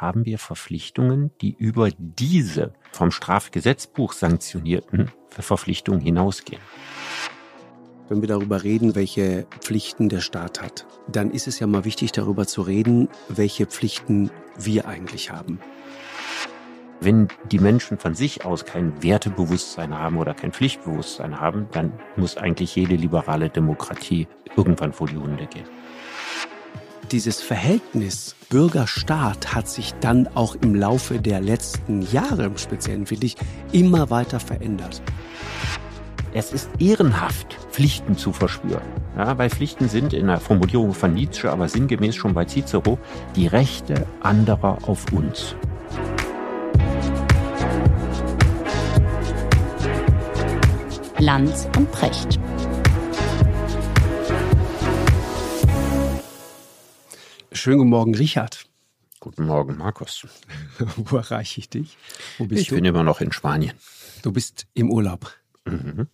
haben wir Verpflichtungen, die über diese vom Strafgesetzbuch sanktionierten Verpflichtungen hinausgehen. Wenn wir darüber reden, welche Pflichten der Staat hat, dann ist es ja mal wichtig, darüber zu reden, welche Pflichten wir eigentlich haben. Wenn die Menschen von sich aus kein Wertebewusstsein haben oder kein Pflichtbewusstsein haben, dann muss eigentlich jede liberale Demokratie irgendwann vor die Hunde gehen. Dieses Verhältnis Bürger-Staat hat sich dann auch im Laufe der letzten Jahre im Speziellen, finde ich, immer weiter verändert. Es ist ehrenhaft, Pflichten zu verspüren. Ja, weil Pflichten sind in der Formulierung von Nietzsche, aber sinngemäß schon bei Cicero, die Rechte anderer auf uns. Lanz und Precht. Schönen guten Morgen, Richard. Guten Morgen, Markus. Wo erreiche ich dich? Ich du? bin immer noch in Spanien. Du bist im Urlaub. Mhm.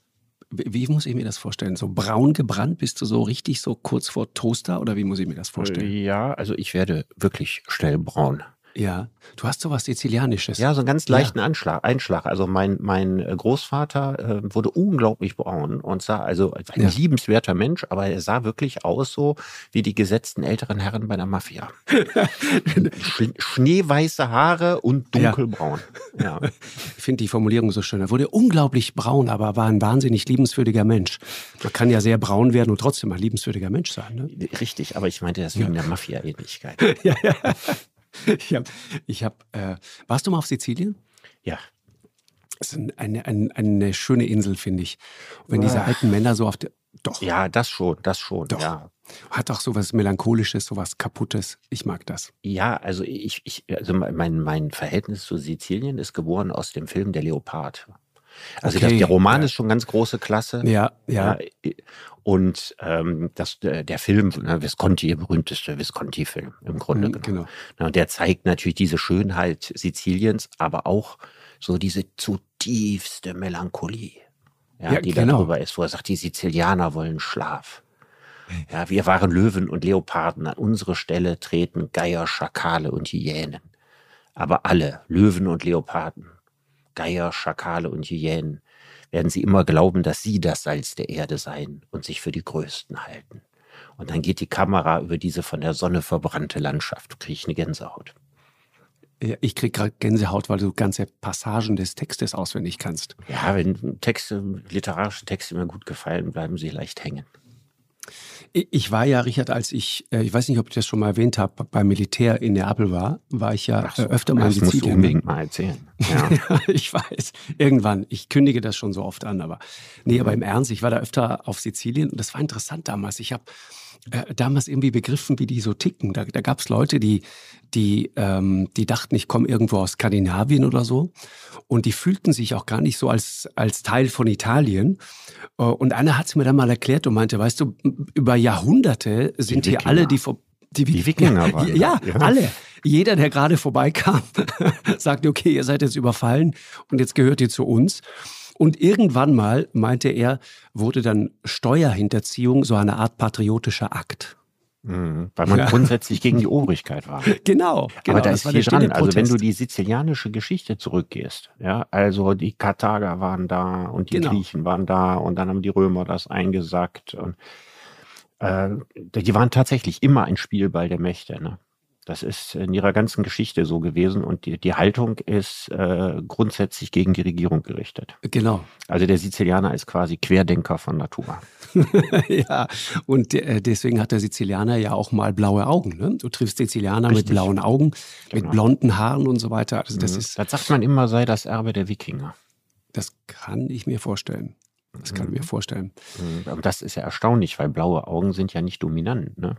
Wie muss ich mir das vorstellen? So braun gebrannt bist du so richtig so kurz vor Toaster oder wie muss ich mir das vorstellen? Ja, also ich werde wirklich schnell braun. Ja, du hast sowas Sizilianisches. Ja, so einen ganz leichten ja. Anschlag, Einschlag. Also mein, mein äh, Großvater äh, wurde unglaublich braun und sah also ein ja. liebenswerter Mensch, aber er sah wirklich aus so wie die gesetzten älteren Herren bei der Mafia. Sch schneeweiße Haare und dunkelbraun. Ja. ja. Ich finde die Formulierung so schön. Er wurde unglaublich braun, aber war ein wahnsinnig liebenswürdiger Mensch. Man kann ja sehr braun werden und trotzdem ein liebenswürdiger Mensch sein. Ne? Richtig, aber ich meinte das wegen der Mafia-Ähnlichkeit. ja, ja. ich habe, ich hab, äh, warst du mal auf Sizilien? Ja. Das ist eine, eine, eine schöne Insel, finde ich. Und wenn diese alten Männer so auf der, doch. Ja, das schon, das schon, doch. ja. Hat auch so was Melancholisches, so was Kaputtes. Ich mag das. Ja, also ich, ich also mein, mein Verhältnis zu Sizilien ist geboren aus dem Film Der Leopard. Also okay. das, der Roman ja. ist schon ganz große Klasse. Ja, ja. Und ähm, das, der Film, ne, Visconti, der berühmteste Visconti-Film im Grunde mhm, genommen. Genau. Und der zeigt natürlich diese Schönheit Siziliens, aber auch so diese zutiefste Melancholie, ja, ja die genau. darüber ist, wo er sagt, die Sizilianer wollen Schlaf. Ja, wir waren Löwen und Leoparden. An unsere Stelle treten Geier, Schakale und Hyänen. Aber alle, Löwen und Leoparden, Geier, Schakale und Hyänen, werden sie immer glauben, dass sie das Salz der Erde seien und sich für die Größten halten. Und dann geht die Kamera über diese von der Sonne verbrannte Landschaft. Kriege ich eine Gänsehaut. Ja, ich kriege gerade Gänsehaut, weil du ganze Passagen des Textes auswendig kannst. Ja, wenn Texte, literarische Texte mir gut gefallen, bleiben sie leicht hängen. Ich war ja, Richard, als ich, äh, ich weiß nicht, ob ich das schon mal erwähnt habe, beim Militär in Neapel war, war ich ja so, öfter mal in Sizilien. Das musst du unbedingt mal erzählen. Ja. ja. ich weiß. Irgendwann. Ich kündige das schon so oft an, aber nee, aber im Ernst, ich war da öfter auf Sizilien und das war interessant damals. Ich habe äh, damals irgendwie begriffen, wie die so ticken. Da, da gab es Leute, die, die, ähm, die dachten, ich komme irgendwo aus Skandinavien oder so. Und die fühlten sich auch gar nicht so als, als Teil von Italien. Äh, und einer hat es mir dann mal erklärt und meinte, weißt du, über Jahrhunderte sind hier alle, die vor die, die Wikinger waren. Ja, ja, alle. Jeder, der gerade vorbeikam, sagte, okay, ihr seid jetzt überfallen und jetzt gehört ihr zu uns. Und irgendwann mal, meinte er, wurde dann Steuerhinterziehung so eine Art patriotischer Akt. Mhm, weil man ja. grundsätzlich gegen die Obrigkeit war. Genau, genau. Aber da ist viel dran. Also wenn du die sizilianische Geschichte zurückgehst, ja, also die Karthager waren da und die genau. Griechen waren da und dann haben die Römer das eingesackt und äh, die waren tatsächlich immer ein Spielball der Mächte. Ne? Das ist in ihrer ganzen Geschichte so gewesen und die, die Haltung ist äh, grundsätzlich gegen die Regierung gerichtet. Genau. Also der Sizilianer ist quasi Querdenker von Natur. ja, und äh, deswegen hat der Sizilianer ja auch mal blaue Augen. Ne? Du triffst Sizilianer Richtig. mit blauen Augen, genau. mit blonden Haaren und so weiter. Also das, mhm. ist, das sagt man immer, sei das Erbe der Wikinger. Das kann ich mir vorstellen. Das kann ich mir mhm. vorstellen. Mhm. Aber das ist ja erstaunlich, weil blaue Augen sind ja nicht dominant. Ne?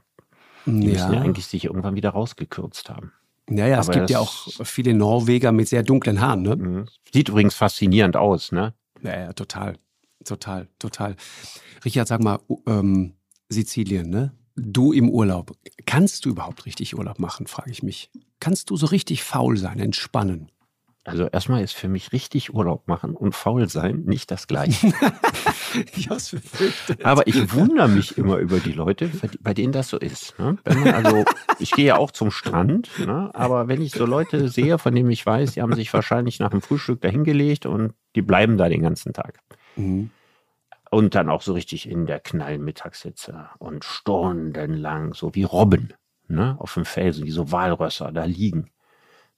Die ja. müssen ja eigentlich sich irgendwann wieder rausgekürzt haben. Ja, ja, es gibt ja auch viele Norweger mit sehr dunklen Haaren, ne? Mhm. Sieht übrigens faszinierend aus, ne? Ja, ja, total. Total, total. Richard, sag mal, ähm, Sizilien, ne? Du im Urlaub. Kannst du überhaupt richtig Urlaub machen, frage ich mich. Kannst du so richtig faul sein, entspannen? Also erstmal ist für mich richtig Urlaub machen und faul sein nicht das gleiche. ich hab's befürchtet. Aber ich wundere mich immer über die Leute, bei denen das so ist. Ne? also, ich gehe ja auch zum Strand, ne? aber wenn ich so Leute sehe, von denen ich weiß, die haben sich wahrscheinlich nach dem Frühstück dahingelegt und die bleiben da den ganzen Tag. Mhm. Und dann auch so richtig in der Knallmittagshitze und stundenlang, so wie Robben ne? auf dem Felsen, wie so Walrösser da liegen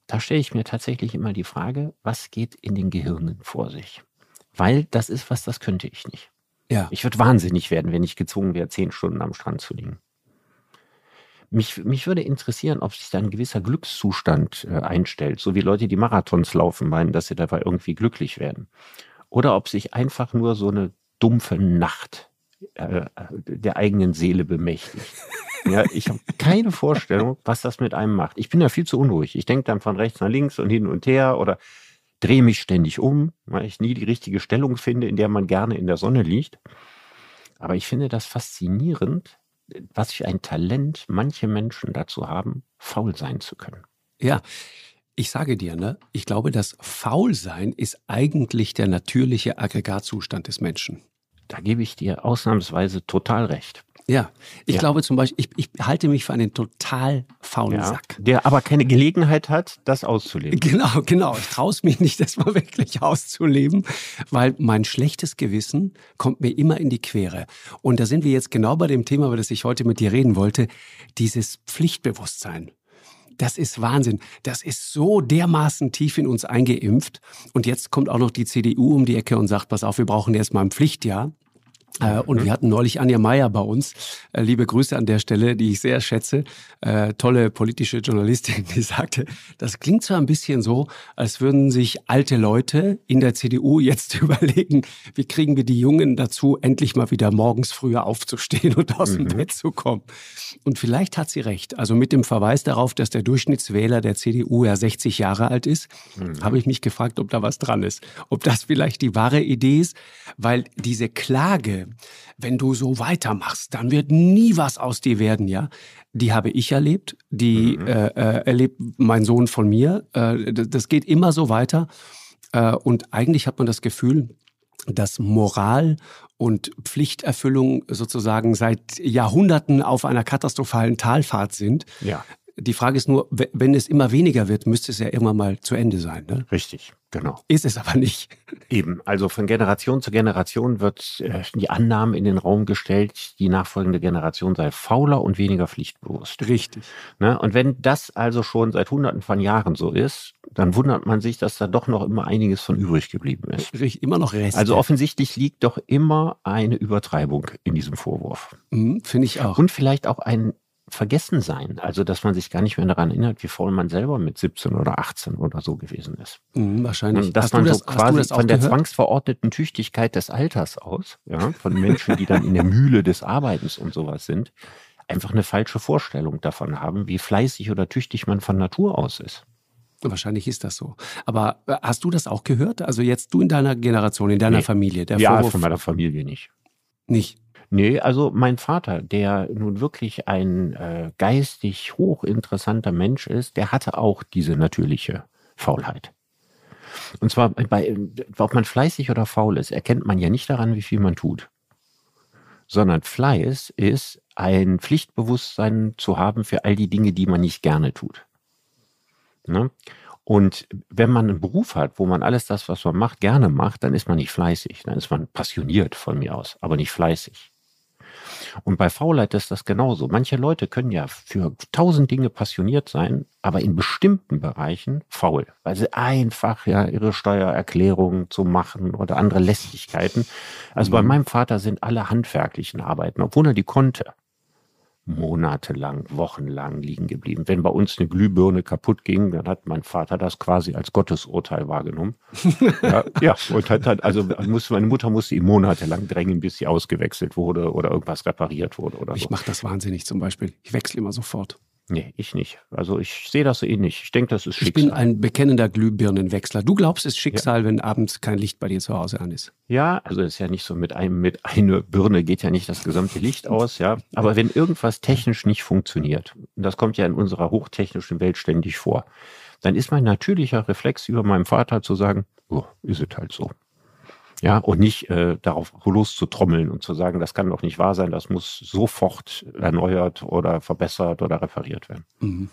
da stelle ich mir tatsächlich immer die Frage, was geht in den Gehirnen vor sich? Weil das ist was, das könnte ich nicht. Ja. Ich würde wahnsinnig werden, wenn ich gezwungen wäre, zehn Stunden am Strand zu liegen. Mich, mich würde interessieren, ob sich da ein gewisser Glückszustand äh, einstellt, so wie Leute, die Marathons laufen, meinen, dass sie dabei irgendwie glücklich werden. Oder ob sich einfach nur so eine dumpfe Nacht äh, der eigenen Seele bemächtigt. Ja, ich habe keine Vorstellung, was das mit einem macht. Ich bin ja viel zu unruhig. Ich denke dann von rechts nach links und hin und her oder drehe mich ständig um, weil ich nie die richtige Stellung finde, in der man gerne in der Sonne liegt. Aber ich finde das faszinierend, was für ein Talent manche Menschen dazu haben, faul sein zu können. Ja, ich sage dir, ne, ich glaube, das Faulsein ist eigentlich der natürliche Aggregatzustand des Menschen. Da gebe ich dir ausnahmsweise total recht. Ja, ich ja. glaube zum Beispiel, ich, ich, halte mich für einen total faulen ja, Sack. Der aber keine Gelegenheit hat, das auszuleben. Genau, genau. Ich traue es mich nicht, das mal wirklich auszuleben, weil mein schlechtes Gewissen kommt mir immer in die Quere. Und da sind wir jetzt genau bei dem Thema, über das ich heute mit dir reden wollte, dieses Pflichtbewusstsein. Das ist Wahnsinn. Das ist so dermaßen tief in uns eingeimpft. Und jetzt kommt auch noch die CDU um die Ecke und sagt, pass auf, wir brauchen erst mal ein Pflichtjahr. Äh, und wir hatten neulich Anja Meier bei uns. Äh, liebe Grüße an der Stelle, die ich sehr schätze. Äh, tolle politische Journalistin, die sagte, das klingt so ein bisschen so, als würden sich alte Leute in der CDU jetzt überlegen, wie kriegen wir die Jungen dazu, endlich mal wieder morgens früher aufzustehen und aus dem mhm. Bett zu kommen. Und vielleicht hat sie recht. Also mit dem Verweis darauf, dass der Durchschnittswähler der CDU ja 60 Jahre alt ist, mhm. habe ich mich gefragt, ob da was dran ist. Ob das vielleicht die wahre Idee ist, weil diese Klage, wenn du so weitermachst, dann wird nie was aus dir werden, ja. Die habe ich erlebt, die mhm. äh, äh, erlebt mein Sohn von mir. Äh, das geht immer so weiter. Äh, und eigentlich hat man das Gefühl, dass Moral und Pflichterfüllung sozusagen seit Jahrhunderten auf einer katastrophalen Talfahrt sind. Ja. Die Frage ist nur, wenn es immer weniger wird, müsste es ja irgendwann mal zu Ende sein. Ne? Richtig, genau. Ist es aber nicht. Eben, also von Generation zu Generation wird äh, die Annahme in den Raum gestellt, die nachfolgende Generation sei fauler und weniger pflichtbewusst. Richtig. Ne? Und wenn das also schon seit hunderten von Jahren so ist, dann wundert man sich, dass da doch noch immer einiges von übrig geblieben ist. Richtig, immer noch Reste. Also offensichtlich liegt doch immer eine Übertreibung in diesem Vorwurf. Mhm, Finde ich auch. Und vielleicht auch ein vergessen sein. Also, dass man sich gar nicht mehr daran erinnert, wie faul man selber mit 17 oder 18 oder so gewesen ist. Mhm, wahrscheinlich. Und dass hast man das, so quasi von der zwangsverordneten Tüchtigkeit des Alters aus, ja, von Menschen, die dann in der Mühle des Arbeitens und sowas sind, einfach eine falsche Vorstellung davon haben, wie fleißig oder tüchtig man von Natur aus ist. Wahrscheinlich ist das so. Aber äh, hast du das auch gehört? Also jetzt du in deiner Generation, in deiner nee. Familie? Der ja, Vorwurf von meiner Familie nicht. Nicht? Nee, also mein Vater, der nun wirklich ein äh, geistig hochinteressanter Mensch ist, der hatte auch diese natürliche Faulheit. Und zwar bei, ob man fleißig oder faul ist, erkennt man ja nicht daran, wie viel man tut. Sondern Fleiß ist ein Pflichtbewusstsein zu haben für all die Dinge, die man nicht gerne tut. Ne? Und wenn man einen Beruf hat, wo man alles das, was man macht, gerne macht, dann ist man nicht fleißig. Dann ist man passioniert von mir aus, aber nicht fleißig. Und bei Faulheit ist das genauso. Manche Leute können ja für tausend Dinge passioniert sein, aber in bestimmten Bereichen faul, weil sie einfach ja ihre Steuererklärungen zu machen oder andere Lästigkeiten. Also mhm. bei meinem Vater sind alle handwerklichen Arbeiten, obwohl er die konnte, monatelang, wochenlang liegen geblieben. Wenn bei uns eine Glühbirne kaputt ging, dann hat mein Vater das quasi als Gottesurteil wahrgenommen. ja, ja, und hat dann, also musste, meine Mutter musste ihn monatelang drängen, bis sie ausgewechselt wurde oder irgendwas repariert wurde oder Ich so. mache das wahnsinnig zum Beispiel. Ich wechsle immer sofort. Nee, ich nicht. Also ich sehe das so ähnlich. Ich denke, das ist Schicksal. Ich bin ein bekennender Glühbirnenwechsler. Du glaubst, es ist Schicksal, ja. wenn abends kein Licht bei dir zu Hause an ist. Ja, also es ist ja nicht so mit einem, mit einer Birne geht ja nicht das gesamte Licht aus, ja. Aber wenn irgendwas technisch nicht funktioniert, und das kommt ja in unserer hochtechnischen Welt ständig vor, dann ist mein natürlicher Reflex über meinem Vater zu sagen, oh, ist es halt so. Ja, und nicht äh, darauf loszutrommeln und zu sagen, das kann doch nicht wahr sein, das muss sofort erneuert oder verbessert oder repariert werden. Mhm.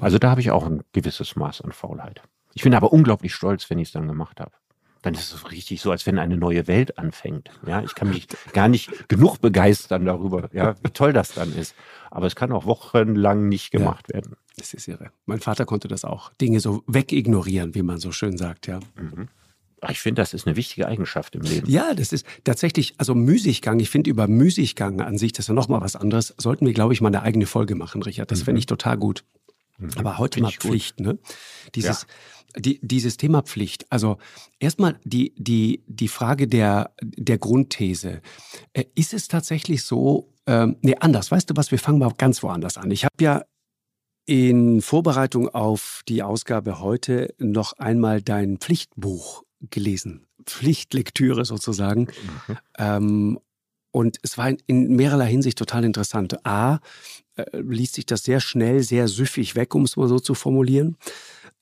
Also da habe ich auch ein gewisses Maß an Faulheit. Ich bin aber unglaublich stolz, wenn ich es dann gemacht habe. Dann ist es richtig so, als wenn eine neue Welt anfängt. Ja, ich kann mich gar nicht genug begeistern darüber, ja, wie toll das dann ist. Aber es kann auch wochenlang nicht gemacht ja, werden. Das ist irre. Mein Vater konnte das auch. Dinge so wegignorieren, wie man so schön sagt, ja. Mhm. Ich finde, das ist eine wichtige Eigenschaft im Leben. Ja, das ist tatsächlich, also Müßiggang, ich finde über Müßiggang an sich, das ist ja nochmal was anderes, sollten wir, glaube ich, mal eine eigene Folge machen, Richard. Das mhm. fände ich total gut. Mhm. Aber heute mal Pflicht, ne? Dieses, ja. die, dieses Thema Pflicht. Also erstmal die, die, die Frage der, der Grundthese. Äh, ist es tatsächlich so, ähm, nee, anders, weißt du was, wir fangen mal ganz woanders an. Ich habe ja in Vorbereitung auf die Ausgabe heute noch einmal dein Pflichtbuch gelesen. Pflichtlektüre sozusagen. Mhm. Ähm, und es war in mehrerlei Hinsicht total interessant. A, äh, liest sich das sehr schnell, sehr süffig weg, um es mal so zu formulieren.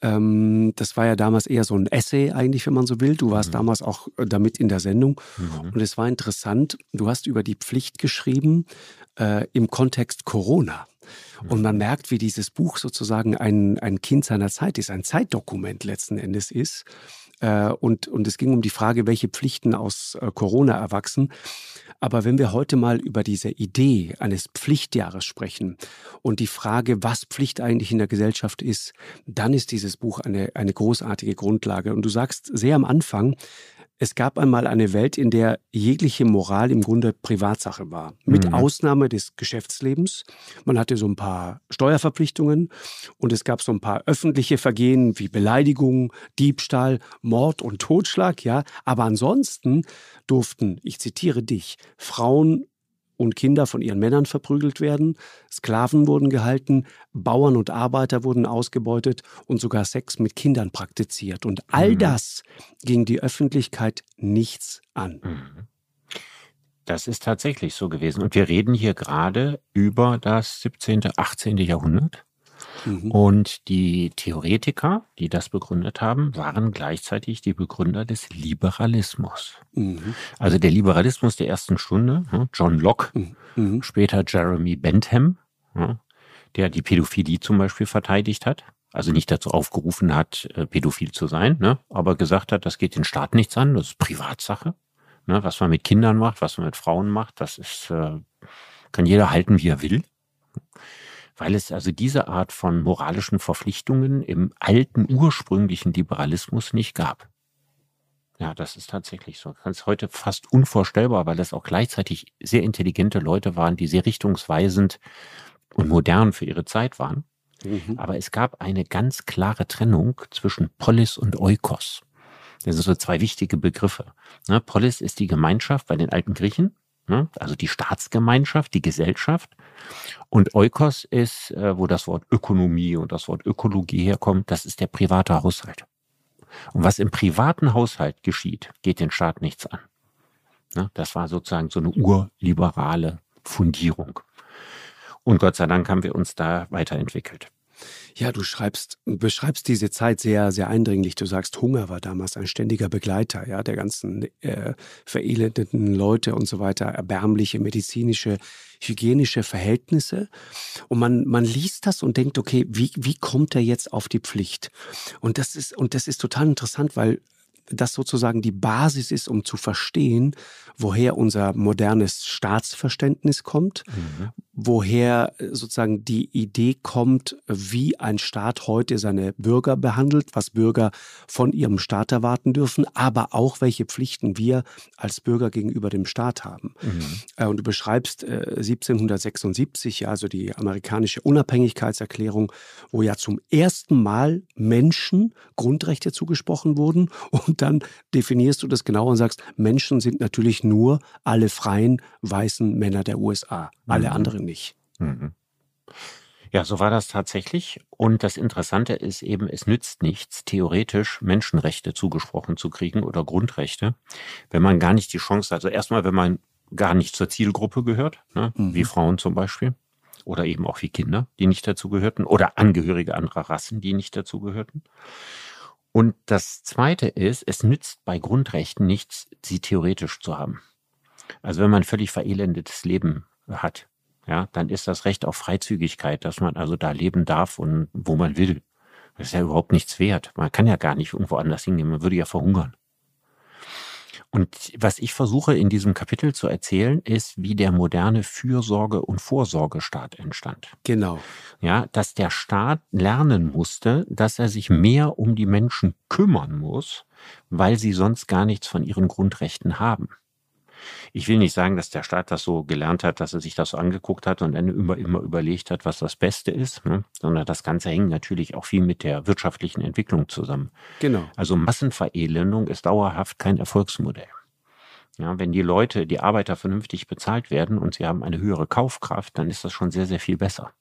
Ähm, das war ja damals eher so ein Essay eigentlich, wenn man so will. Du warst mhm. damals auch äh, damit in der Sendung. Mhm. Und es war interessant, du hast über die Pflicht geschrieben äh, im Kontext Corona. Und man merkt, wie dieses Buch sozusagen ein, ein Kind seiner Zeit ist, ein Zeitdokument letzten Endes ist. Äh, und, und es ging um die Frage, welche Pflichten aus äh, Corona erwachsen. Aber wenn wir heute mal über diese Idee eines Pflichtjahres sprechen und die Frage, was Pflicht eigentlich in der Gesellschaft ist, dann ist dieses Buch eine, eine großartige Grundlage. Und du sagst sehr am Anfang, es gab einmal eine Welt, in der jegliche Moral im Grunde Privatsache war. Mit mhm. Ausnahme des Geschäftslebens. Man hatte so ein paar Steuerverpflichtungen und es gab so ein paar öffentliche Vergehen wie Beleidigung, Diebstahl, Mord und Totschlag, ja. Aber ansonsten durften, ich zitiere dich, Frauen und Kinder von ihren Männern verprügelt werden, Sklaven wurden gehalten, Bauern und Arbeiter wurden ausgebeutet und sogar Sex mit Kindern praktiziert. Und all mhm. das ging die Öffentlichkeit nichts an. Mhm. Das ist tatsächlich so gewesen. Und wir reden hier gerade über das 17., 18. Jahrhundert. Mhm. Und die Theoretiker, die das begründet haben, waren gleichzeitig die Begründer des Liberalismus. Mhm. Also der Liberalismus der ersten Stunde, hm, John Locke, mhm. mhm. später Jeremy Bentham, der die Pädophilie zum Beispiel verteidigt hat. Also nicht dazu aufgerufen hat, äh, pädophil zu sein, ne? aber gesagt hat, das geht den Staat nichts an, das ist Privatsache. Ne? Was man mit Kindern macht, was man mit Frauen macht, das ist, äh, kann jeder halten, wie er will weil es also diese Art von moralischen Verpflichtungen im alten ursprünglichen Liberalismus nicht gab. Ja, das ist tatsächlich so. Das ist heute fast unvorstellbar, weil das auch gleichzeitig sehr intelligente Leute waren, die sehr richtungsweisend und modern für ihre Zeit waren. Mhm. Aber es gab eine ganz klare Trennung zwischen Polis und Oikos. Das sind so zwei wichtige Begriffe. Ne, Polis ist die Gemeinschaft bei den alten Griechen, ne, also die Staatsgemeinschaft, die Gesellschaft. Und Oikos ist, äh, wo das Wort Ökonomie und das Wort Ökologie herkommt, das ist der private Haushalt. Und was im privaten Haushalt geschieht, geht den Staat nichts an. Ne? Das war sozusagen so eine urliberale Fundierung. Und Gott sei Dank haben wir uns da weiterentwickelt. Ja, du schreibst, beschreibst diese Zeit sehr, sehr eindringlich. Du sagst, Hunger war damals ein ständiger Begleiter, ja, der ganzen äh, verelendeten Leute und so weiter, erbärmliche medizinische, hygienische Verhältnisse. Und man, man liest das und denkt, okay, wie, wie kommt er jetzt auf die Pflicht? Und das ist, und das ist total interessant, weil das sozusagen die Basis ist, um zu verstehen, woher unser modernes Staatsverständnis kommt, mhm. Woher äh, sozusagen die Idee kommt, wie ein Staat heute seine Bürger behandelt, was Bürger von ihrem Staat erwarten dürfen, aber auch welche Pflichten wir als Bürger gegenüber dem Staat haben. Mhm. Äh, und du beschreibst 1776, äh, also die amerikanische Unabhängigkeitserklärung, wo ja zum ersten Mal Menschen Grundrechte zugesprochen wurden und dann definierst du das genau und sagst, Menschen sind natürlich nur alle freien weißen Männer der USA, alle mhm. anderen nicht. Mhm. Ja, so war das tatsächlich. Und das Interessante ist eben, es nützt nichts, theoretisch Menschenrechte zugesprochen zu kriegen oder Grundrechte, wenn man gar nicht die Chance hat. Also erstmal, wenn man gar nicht zur Zielgruppe gehört, ne, mhm. wie Frauen zum Beispiel, oder eben auch wie Kinder, die nicht dazugehörten oder Angehörige anderer Rassen, die nicht dazugehörten. Und das Zweite ist, es nützt bei Grundrechten nichts, sie theoretisch zu haben. Also wenn man völlig verelendetes Leben hat, ja, dann ist das Recht auf Freizügigkeit, dass man also da leben darf und wo man will. Das ist ja überhaupt nichts wert. Man kann ja gar nicht irgendwo anders hingehen, man würde ja verhungern. Und was ich versuche in diesem Kapitel zu erzählen, ist, wie der moderne Fürsorge- und Vorsorgestaat entstand. Genau. Ja, dass der Staat lernen musste, dass er sich mehr um die Menschen kümmern muss, weil sie sonst gar nichts von ihren Grundrechten haben. Ich will nicht sagen, dass der Staat das so gelernt hat, dass er sich das so angeguckt hat und dann immer, immer überlegt hat, was das Beste ist, ne? sondern das Ganze hängt natürlich auch viel mit der wirtschaftlichen Entwicklung zusammen. Genau. Also Massenverelendung ist dauerhaft kein Erfolgsmodell. Ja, wenn die Leute, die Arbeiter vernünftig bezahlt werden und sie haben eine höhere Kaufkraft, dann ist das schon sehr, sehr viel besser.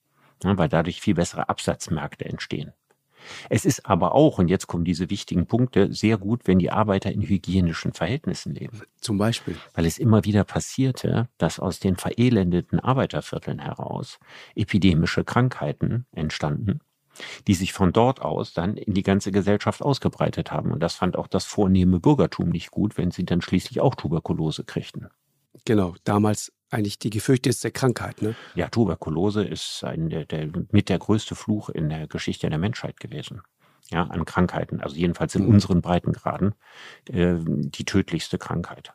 Ja, weil dadurch viel bessere Absatzmärkte entstehen. Es ist aber auch, und jetzt kommen diese wichtigen Punkte, sehr gut, wenn die Arbeiter in hygienischen Verhältnissen leben. Zum Beispiel. Weil es immer wieder passierte, dass aus den verelendeten Arbeitervierteln heraus epidemische Krankheiten entstanden, die sich von dort aus dann in die ganze Gesellschaft ausgebreitet haben. Und das fand auch das vornehme Bürgertum nicht gut, wenn sie dann schließlich auch Tuberkulose kriegten. Genau, damals eigentlich die gefürchtetste Krankheit, ne? Ja, Tuberkulose ist ein, der, der, mit der größte Fluch in der Geschichte der Menschheit gewesen. Ja, an Krankheiten, also jedenfalls in mhm. unseren Breitengraden, äh, die tödlichste Krankheit.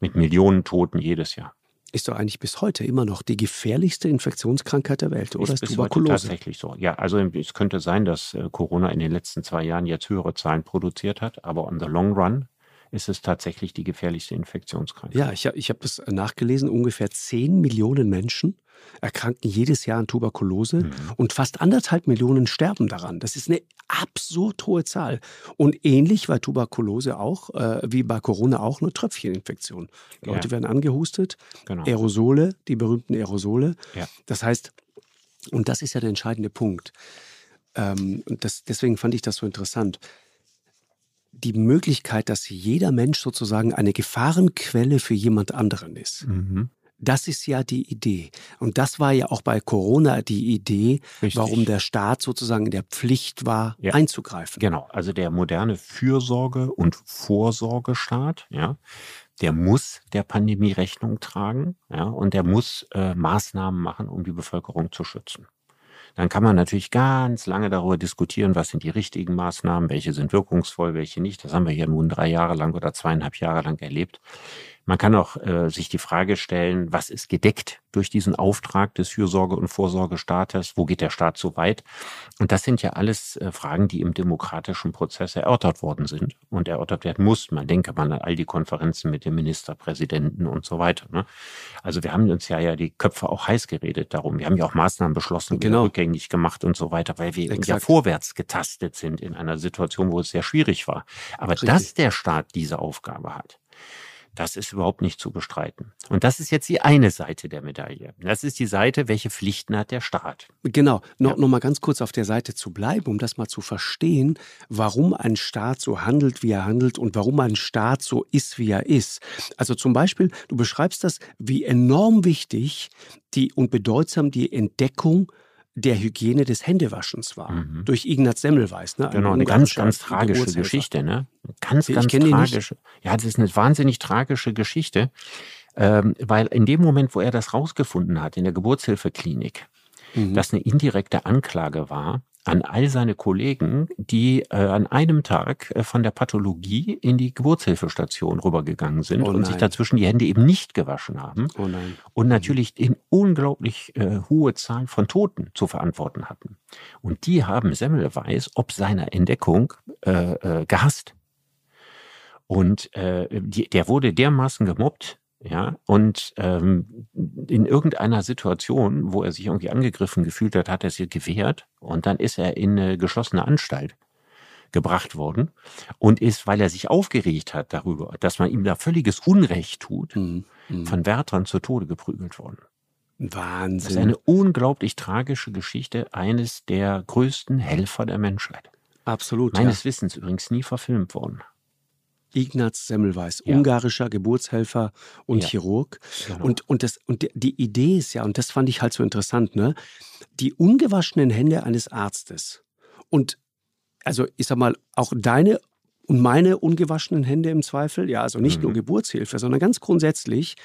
Mit Millionen Toten jedes Jahr. Ist doch eigentlich bis heute immer noch die gefährlichste Infektionskrankheit der Welt, oder? Ist, ist Tuberkulose. tatsächlich so. Ja, also es könnte sein, dass äh, Corona in den letzten zwei Jahren jetzt höhere Zahlen produziert hat, aber on the long run ist es tatsächlich die gefährlichste Infektionskrankheit. Ja, ich, ich habe das nachgelesen. Ungefähr 10 Millionen Menschen erkranken jedes Jahr an Tuberkulose mhm. und fast anderthalb Millionen sterben daran. Das ist eine absurd hohe Zahl. Und ähnlich war Tuberkulose auch, äh, wie bei Corona auch, eine Tröpfcheninfektion. Leute ja. werden angehustet, genau. Aerosole, die berühmten Aerosole. Ja. Das heißt, und das ist ja der entscheidende Punkt. Ähm, und das, deswegen fand ich das so interessant die Möglichkeit, dass jeder Mensch sozusagen eine Gefahrenquelle für jemand anderen ist. Mhm. Das ist ja die Idee. Und das war ja auch bei Corona die Idee, Richtig. warum der Staat sozusagen in der Pflicht war, ja. einzugreifen. Genau, also der moderne Fürsorge- und Vorsorgestaat, ja, der muss der Pandemie Rechnung tragen, ja, und der muss äh, Maßnahmen machen, um die Bevölkerung zu schützen. Dann kann man natürlich ganz lange darüber diskutieren, was sind die richtigen Maßnahmen, welche sind wirkungsvoll, welche nicht. Das haben wir hier nun drei Jahre lang oder zweieinhalb Jahre lang erlebt. Man kann auch äh, sich die Frage stellen, was ist gedeckt durch diesen Auftrag des Fürsorge- und Vorsorgestaates? Wo geht der Staat so weit? Und das sind ja alles äh, Fragen, die im demokratischen Prozess erörtert worden sind und erörtert werden mussten. Man denke mal an all die Konferenzen mit dem Ministerpräsidenten und so weiter. Ne? Also wir haben uns ja, ja die Köpfe auch heiß geredet darum. Wir haben ja auch Maßnahmen beschlossen, genau. rückgängig gemacht und so weiter, weil wir Exakt. ja vorwärts getastet sind in einer Situation, wo es sehr schwierig war. Aber Richtig. dass der Staat diese Aufgabe hat, das ist überhaupt nicht zu bestreiten. Und das ist jetzt die eine Seite der Medaille. Das ist die Seite, welche Pflichten hat der Staat. Genau. No, ja. Noch mal ganz kurz auf der Seite zu bleiben, um das mal zu verstehen, warum ein Staat so handelt, wie er handelt und warum ein Staat so ist, wie er ist. Also zum Beispiel, du beschreibst das, wie enorm wichtig die und bedeutsam die Entdeckung der Hygiene des Händewaschens war. Mhm. Durch Ignaz Semmelweis. Ne? Genau, eine ganz, ganz tragische Geschichte. Ne? Ganz, ich ganz tragische. Ja, das ist eine wahnsinnig tragische Geschichte, ähm, weil in dem Moment, wo er das rausgefunden hat, in der Geburtshilfeklinik, mhm. dass eine indirekte Anklage war, an all seine Kollegen, die äh, an einem Tag äh, von der Pathologie in die Geburtshilfestation rübergegangen sind oh und sich dazwischen die Hände eben nicht gewaschen haben. Oh und natürlich in unglaublich äh, hohe Zahl von Toten zu verantworten hatten. Und die haben Semmelweis ob seiner Entdeckung äh, äh, gehasst. Und äh, die, der wurde dermaßen gemobbt, ja, und ähm, in irgendeiner Situation, wo er sich irgendwie angegriffen gefühlt hat, hat er sich gewehrt und dann ist er in eine geschlossene Anstalt gebracht worden und ist, weil er sich aufgeregt hat darüber, dass man ihm da völliges Unrecht tut, mhm. mhm. von Wärtern zu Tode geprügelt worden. Wahnsinn. Das ist eine unglaublich tragische Geschichte eines der größten Helfer der Menschheit. Absolut. Meines ja. Wissens übrigens nie verfilmt worden. Ignaz Semmelweis, ja. ungarischer Geburtshelfer und ja. Chirurg. Genau. Und, und, das, und die Idee ist ja, und das fand ich halt so interessant, ne? die ungewaschenen Hände eines Arztes und also ich sag mal, auch deine und meine ungewaschenen Hände im Zweifel, ja, also nicht mhm. nur Geburtshilfe, sondern ganz grundsätzlich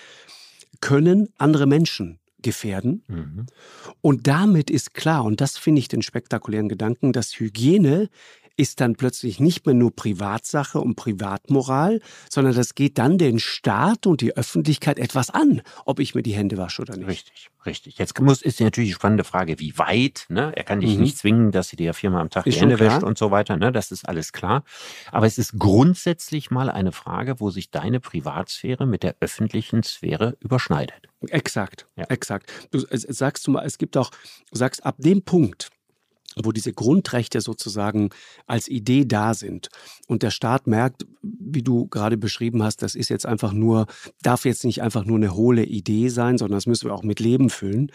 können andere Menschen gefährden. Mhm. Und damit ist klar, und das finde ich den spektakulären Gedanken, dass Hygiene ist dann plötzlich nicht mehr nur Privatsache und Privatmoral, sondern das geht dann den Staat und die Öffentlichkeit etwas an, ob ich mir die Hände wasche oder nicht. Richtig, richtig. Jetzt muss, ist natürlich die spannende Frage, wie weit. Ne? Er kann dich mhm. nicht zwingen, dass sie dir viermal am Tag ist die Hände wäscht und so weiter. Ne? Das ist alles klar. Aber es ist grundsätzlich mal eine Frage, wo sich deine Privatsphäre mit der öffentlichen Sphäre überschneidet. Exakt, ja. exakt. Du sagst du mal, es gibt auch, du sagst ab dem Punkt, wo diese Grundrechte sozusagen als Idee da sind. Und der Staat merkt, wie du gerade beschrieben hast, das ist jetzt einfach nur, darf jetzt nicht einfach nur eine hohle Idee sein, sondern das müssen wir auch mit Leben füllen.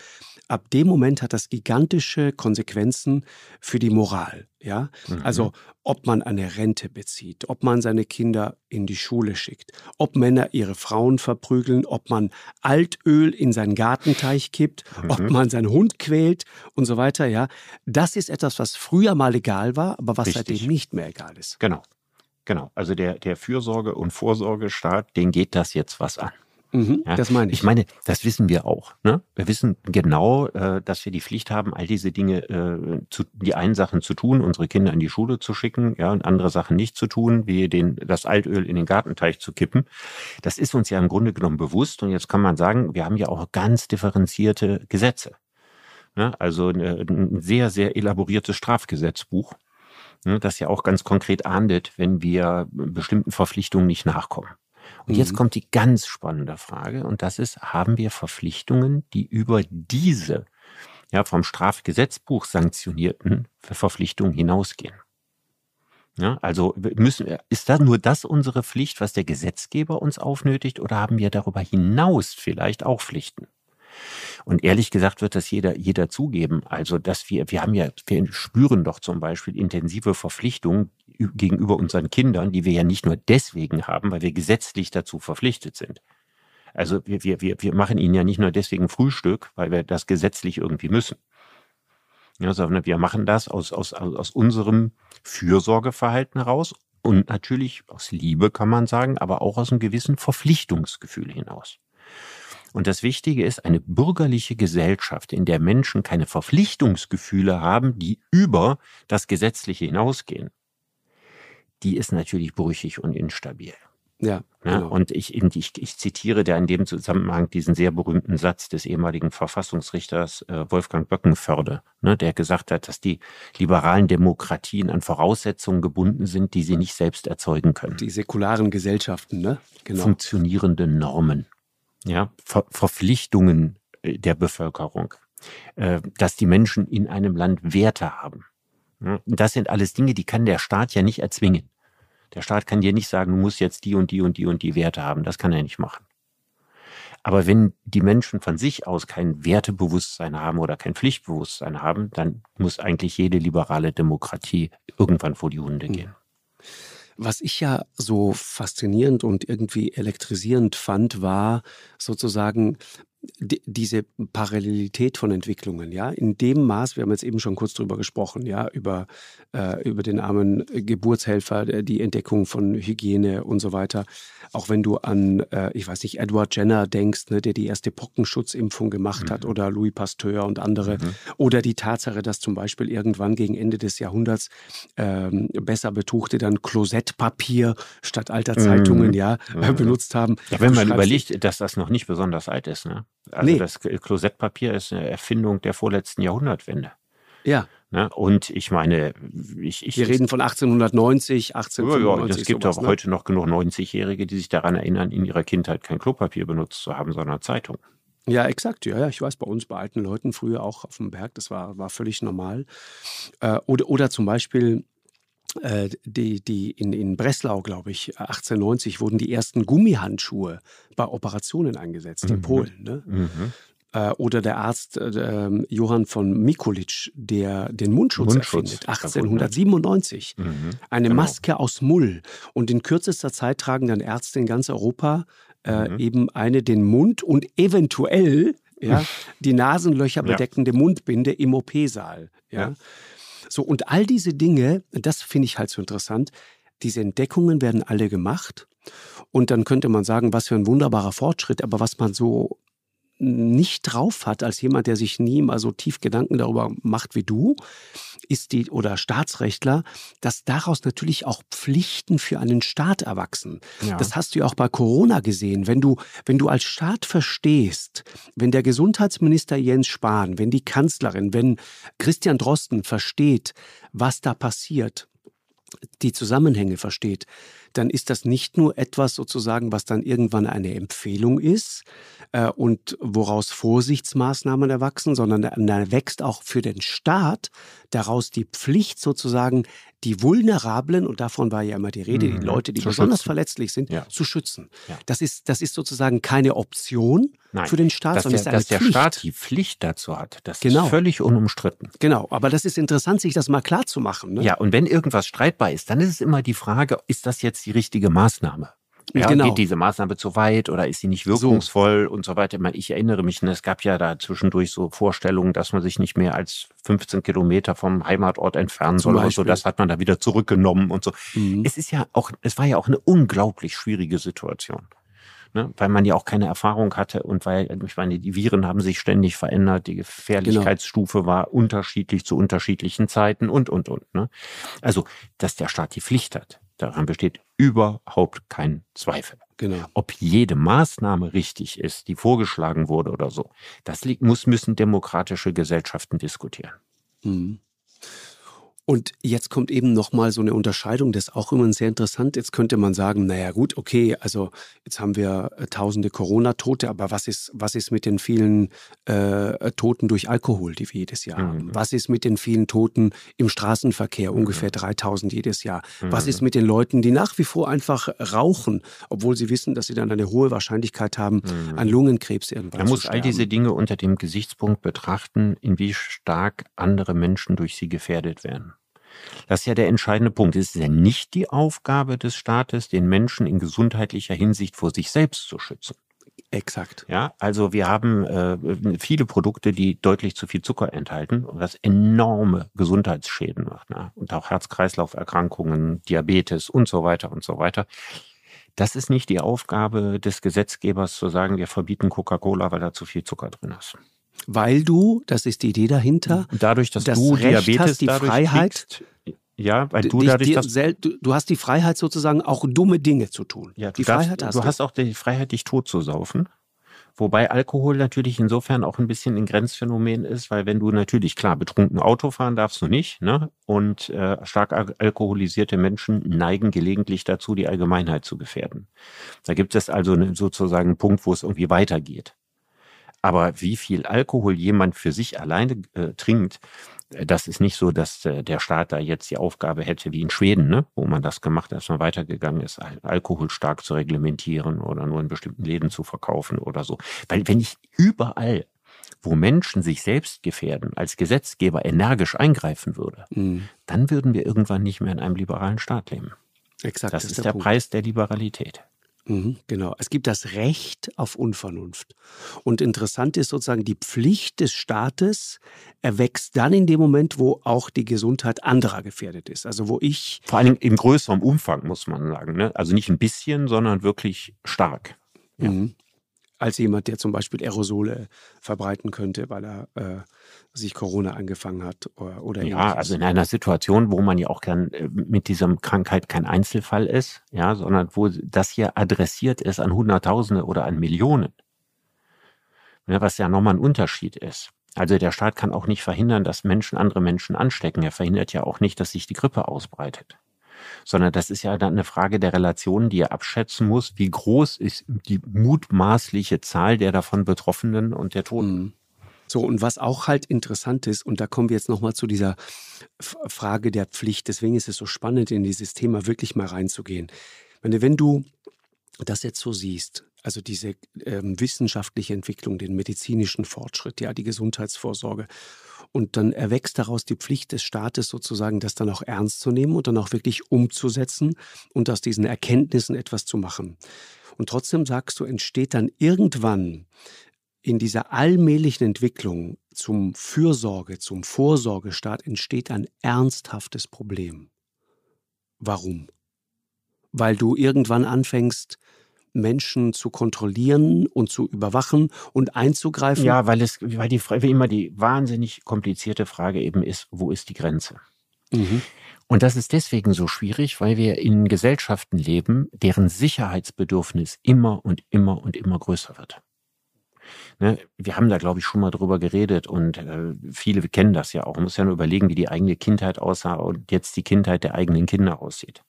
Ab dem Moment hat das gigantische Konsequenzen für die Moral. Ja, mhm. also ob man eine Rente bezieht, ob man seine Kinder in die Schule schickt, ob Männer ihre Frauen verprügeln, ob man Altöl in seinen Gartenteich kippt, mhm. ob man seinen Hund quält und so weiter. Ja, das ist etwas, was früher mal egal war, aber was Richtig. seitdem nicht mehr egal ist. Genau, genau. Also der der Fürsorge- und Vorsorgestaat, den geht das jetzt was an. Mhm, ja? Das meine ich. Ich meine, das wissen wir auch. Ne? Wir wissen genau, äh, dass wir die Pflicht haben, all diese Dinge, äh, zu, die einen Sachen zu tun, unsere Kinder in die Schule zu schicken, ja, und andere Sachen nicht zu tun, wie den, das Altöl in den Gartenteich zu kippen. Das ist uns ja im Grunde genommen bewusst. Und jetzt kann man sagen, wir haben ja auch ganz differenzierte Gesetze. Ne? Also eine, ein sehr, sehr elaboriertes Strafgesetzbuch, ne? das ja auch ganz konkret ahndet, wenn wir bestimmten Verpflichtungen nicht nachkommen. Und mhm. jetzt kommt die ganz spannende Frage und das ist, haben wir Verpflichtungen, die über diese ja, vom Strafgesetzbuch sanktionierten Verpflichtungen hinausgehen? Ja, also müssen, ist das nur das unsere Pflicht, was der Gesetzgeber uns aufnötigt, oder haben wir darüber hinaus vielleicht auch Pflichten? Und ehrlich gesagt wird das jeder, jeder zugeben. Also, dass wir, wir haben ja, wir spüren doch zum Beispiel intensive Verpflichtungen gegenüber unseren Kindern, die wir ja nicht nur deswegen haben, weil wir gesetzlich dazu verpflichtet sind. Also wir, wir, wir, machen ihnen ja nicht nur deswegen Frühstück, weil wir das gesetzlich irgendwie müssen. Ja, sondern wir machen das aus, aus, aus unserem Fürsorgeverhalten heraus und natürlich aus Liebe kann man sagen, aber auch aus einem gewissen Verpflichtungsgefühl hinaus. Und das Wichtige ist, eine bürgerliche Gesellschaft, in der Menschen keine Verpflichtungsgefühle haben, die über das Gesetzliche hinausgehen, die ist natürlich brüchig und instabil. Ja. ja genau. Und ich, ich, ich zitiere da in dem Zusammenhang diesen sehr berühmten Satz des ehemaligen Verfassungsrichters äh, Wolfgang Böckenförde, ne, der gesagt hat, dass die liberalen Demokratien an Voraussetzungen gebunden sind, die sie nicht selbst erzeugen können. Die säkularen Gesellschaften, ne? Genau. Funktionierende Normen ja, Ver Verpflichtungen äh, der Bevölkerung, äh, dass die Menschen in einem Land Werte haben. Das sind alles Dinge, die kann der Staat ja nicht erzwingen. Der Staat kann dir nicht sagen, du musst jetzt die und die und die und die Werte haben. Das kann er nicht machen. Aber wenn die Menschen von sich aus kein Wertebewusstsein haben oder kein Pflichtbewusstsein haben, dann muss eigentlich jede liberale Demokratie irgendwann vor die Hunde gehen. Was ich ja so faszinierend und irgendwie elektrisierend fand, war sozusagen diese Parallelität von Entwicklungen, ja, in dem Maß, wir haben jetzt eben schon kurz drüber gesprochen, ja, über, äh, über den armen Geburtshelfer, die Entdeckung von Hygiene und so weiter. Auch wenn du an, äh, ich weiß nicht, Edward Jenner denkst, ne, der die erste Pockenschutzimpfung gemacht mhm. hat, oder Louis Pasteur und andere, mhm. oder die Tatsache, dass zum Beispiel irgendwann gegen Ende des Jahrhunderts ähm, besser betuchte dann Klosettpapier statt alter Zeitungen, mhm. ja, mhm. benutzt haben. Ja, wenn man überlegt, dass das noch nicht besonders alt ist, ne? Also nee. das Klosettpapier ist eine Erfindung der vorletzten Jahrhundertwende. Ja. Ne? Und ich meine, ich, ich wir reden von 1890, 1895. Ja, ja, es gibt sowas, auch ne? heute noch genug 90-Jährige, die sich daran erinnern, in ihrer Kindheit kein Klopapier benutzt zu haben, sondern Zeitung. Ja, exakt. Ja, ja, ich weiß, bei uns, bei alten Leuten früher auch auf dem Berg, das war, war völlig normal. Äh, oder, oder zum Beispiel die, die in, in Breslau, glaube ich, 1890 wurden die ersten Gummihandschuhe bei Operationen eingesetzt, mhm. in Polen. Ne? Mhm. Äh, oder der Arzt äh, ähm, Johann von Mikulic, der den Mundschutz, Mundschutz erfindet, 1897. Mhm. Eine genau. Maske aus Mull. Und in kürzester Zeit tragen dann Ärzte in ganz Europa äh, mhm. eben eine den Mund und eventuell ja, die Nasenlöcher bedeckende ja. Mundbinde im OP-Saal. Ja. ja. So, und all diese Dinge, das finde ich halt so interessant, diese Entdeckungen werden alle gemacht. Und dann könnte man sagen, was für ein wunderbarer Fortschritt, aber was man so nicht drauf hat, als jemand, der sich nie mal so tief Gedanken darüber macht wie du, ist die oder Staatsrechtler, dass daraus natürlich auch Pflichten für einen Staat erwachsen. Ja. Das hast du ja auch bei Corona gesehen. Wenn du, wenn du als Staat verstehst, wenn der Gesundheitsminister Jens Spahn, wenn die Kanzlerin, wenn Christian Drosten versteht, was da passiert, die Zusammenhänge versteht, dann ist das nicht nur etwas sozusagen, was dann irgendwann eine Empfehlung ist äh, und woraus Vorsichtsmaßnahmen erwachsen, sondern da wächst auch für den Staat daraus die Pflicht sozusagen, die Vulnerablen, und davon war ja immer die Rede, mhm. die Leute, die zu besonders schützen. verletzlich sind, ja. zu schützen. Ja. Das, ist, das ist sozusagen keine Option Nein, für den Staat, dass sondern der, ist eine dass der Staat die Pflicht dazu hat. Das genau. ist völlig unumstritten. Genau, aber das ist interessant, sich das mal klar zu machen. Ne? Ja, und wenn irgendwas streitbar ist, dann ist es immer die Frage, ist das jetzt die richtige Maßnahme? Ja, genau. Geht diese Maßnahme zu weit oder ist sie nicht wirkungsvoll so. und so weiter? Ich erinnere mich, es gab ja da zwischendurch so Vorstellungen, dass man sich nicht mehr als 15 Kilometer vom Heimatort entfernen soll oder so. Das hat man da wieder zurückgenommen und so. Mhm. Es ist ja auch, es war ja auch eine unglaublich schwierige Situation. Ne? weil man ja auch keine Erfahrung hatte und weil, ich meine, die Viren haben sich ständig verändert, die Gefährlichkeitsstufe genau. war unterschiedlich zu unterschiedlichen Zeiten und, und, und. Ne? Also, dass der Staat die Pflicht hat, Daran besteht überhaupt kein Zweifel. Genau. Ob jede Maßnahme richtig ist, die vorgeschlagen wurde oder so, das muss, müssen demokratische Gesellschaften diskutieren. Mhm. Und jetzt kommt eben nochmal so eine Unterscheidung, das ist auch immer sehr interessant. Jetzt könnte man sagen, naja gut, okay, also jetzt haben wir äh, tausende Corona-Tote, aber was ist, was ist mit den vielen äh, Toten durch Alkohol, die wir jedes Jahr mhm. haben? Was ist mit den vielen Toten im Straßenverkehr, mhm. ungefähr 3000 jedes Jahr? Mhm. Was ist mit den Leuten, die nach wie vor einfach rauchen, obwohl sie wissen, dass sie dann eine hohe Wahrscheinlichkeit haben, mhm. an Lungenkrebs irgendwann Man muss all diese Dinge unter dem Gesichtspunkt betrachten, in wie stark andere Menschen durch sie gefährdet werden. Das ist ja der entscheidende Punkt. Es ist ja nicht die Aufgabe des Staates, den Menschen in gesundheitlicher Hinsicht vor sich selbst zu schützen. Exakt. Ja, also wir haben äh, viele Produkte, die deutlich zu viel Zucker enthalten und das enorme Gesundheitsschäden macht. Ne? Und auch Herz-Kreislauf-Erkrankungen, Diabetes und so weiter und so weiter. Das ist nicht die Aufgabe des Gesetzgebers zu sagen, wir verbieten Coca-Cola, weil da zu viel Zucker drin ist. Weil du, das ist die Idee dahinter, dadurch, dass das du Recht Diabetes hast, die Freiheit, kriegst, ja, weil du dich, dadurch, dass du, du hast die Freiheit sozusagen auch dumme Dinge zu tun. Ja, die darfst, Freiheit hast du. hast auch die Freiheit, dich tot zu saufen. Wobei Alkohol natürlich insofern auch ein bisschen ein Grenzphänomen ist, weil wenn du natürlich, klar, betrunken Auto fahren darfst du nicht, ne? Und äh, stark alkoholisierte Menschen neigen gelegentlich dazu, die Allgemeinheit zu gefährden. Da gibt es also sozusagen einen Punkt, wo es irgendwie weitergeht. Aber wie viel Alkohol jemand für sich alleine äh, trinkt, äh, das ist nicht so, dass äh, der Staat da jetzt die Aufgabe hätte wie in Schweden, ne, wo man das gemacht hat, dass man weitergegangen ist, Alkohol stark zu reglementieren oder nur in bestimmten Läden zu verkaufen oder so. Weil wenn ich überall wo Menschen sich selbst gefährden, als Gesetzgeber energisch eingreifen würde, mhm. dann würden wir irgendwann nicht mehr in einem liberalen Staat leben. Exakt. Das, das ist der, der Preis der Liberalität. Mhm, genau. Es gibt das Recht auf Unvernunft. Und interessant ist sozusagen, die Pflicht des Staates erwächst dann in dem Moment, wo auch die Gesundheit anderer gefährdet ist. Also wo ich. Vor allem im größeren Umfang, muss man sagen. Ne? Also nicht ein bisschen, sondern wirklich stark. Ja. Mhm als jemand, der zum Beispiel Aerosole verbreiten könnte, weil er äh, sich Corona angefangen hat oder, oder Ja, ähnliches. also in einer Situation, wo man ja auch gern äh, mit dieser Krankheit kein Einzelfall ist, ja, sondern wo das hier adressiert ist an Hunderttausende oder an Millionen. Ja, was ja nochmal ein Unterschied ist. Also der Staat kann auch nicht verhindern, dass Menschen andere Menschen anstecken. Er verhindert ja auch nicht, dass sich die Grippe ausbreitet sondern das ist ja dann eine Frage der Relationen, die er abschätzen muss. Wie groß ist die mutmaßliche Zahl der davon Betroffenen und der Toten? Mhm. So, und was auch halt interessant ist, und da kommen wir jetzt nochmal zu dieser Frage der Pflicht, deswegen ist es so spannend, in dieses Thema wirklich mal reinzugehen. Wenn du das jetzt so siehst, also diese ähm, wissenschaftliche Entwicklung, den medizinischen Fortschritt, ja, die Gesundheitsvorsorge. Und dann erwächst daraus die Pflicht des Staates sozusagen, das dann auch ernst zu nehmen und dann auch wirklich umzusetzen und aus diesen Erkenntnissen etwas zu machen. Und trotzdem sagst du, entsteht dann irgendwann in dieser allmählichen Entwicklung zum Fürsorge, zum Vorsorgestaat entsteht ein ernsthaftes Problem. Warum? Weil du irgendwann anfängst, Menschen zu kontrollieren und zu überwachen und einzugreifen? Ja, weil es, weil die wie immer die wahnsinnig komplizierte Frage eben ist, wo ist die Grenze? Mhm. Und das ist deswegen so schwierig, weil wir in Gesellschaften leben, deren Sicherheitsbedürfnis immer und immer und immer größer wird. Ne, wir haben da, glaube ich, schon mal drüber geredet und äh, viele kennen das ja auch. Man muss ja nur überlegen, wie die eigene Kindheit aussah und jetzt die Kindheit der eigenen Kinder aussieht.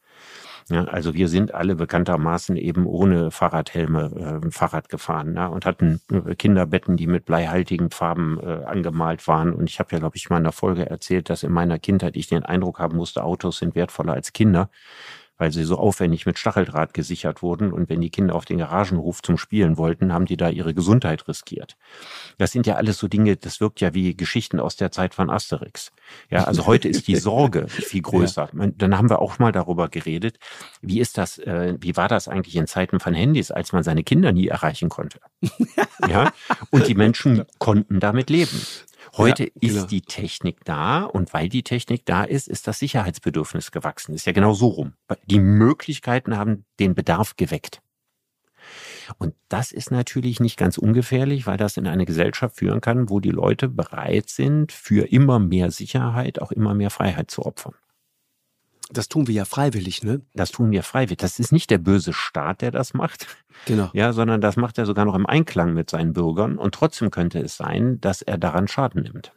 Ja, also wir sind alle bekanntermaßen eben ohne Fahrradhelme äh, Fahrrad gefahren ja, und hatten äh, Kinderbetten, die mit bleihaltigen Farben äh, angemalt waren. Und ich habe ja, glaube ich, mal in der Folge erzählt, dass in meiner Kindheit ich den Eindruck haben musste, Autos sind wertvoller als Kinder weil sie so aufwendig mit Stacheldraht gesichert wurden. Und wenn die Kinder auf den Garagenhof zum Spielen wollten, haben die da ihre Gesundheit riskiert. Das sind ja alles so Dinge, das wirkt ja wie Geschichten aus der Zeit von Asterix. Ja, also heute ist die Sorge viel größer. Ja. Dann haben wir auch mal darüber geredet, wie ist das, äh, wie war das eigentlich in Zeiten von Handys, als man seine Kinder nie erreichen konnte? ja, und die Menschen konnten damit leben. Heute ja, genau. ist die Technik da und weil die Technik da ist, ist das Sicherheitsbedürfnis gewachsen. Ist ja genau so rum. Die Möglichkeiten haben den Bedarf geweckt. Und das ist natürlich nicht ganz ungefährlich, weil das in eine Gesellschaft führen kann, wo die Leute bereit sind, für immer mehr Sicherheit auch immer mehr Freiheit zu opfern. Das tun wir ja freiwillig, ne? Das tun wir freiwillig. Das ist nicht der böse Staat, der das macht. Genau. Ja, sondern das macht er sogar noch im Einklang mit seinen Bürgern. Und trotzdem könnte es sein, dass er daran Schaden nimmt.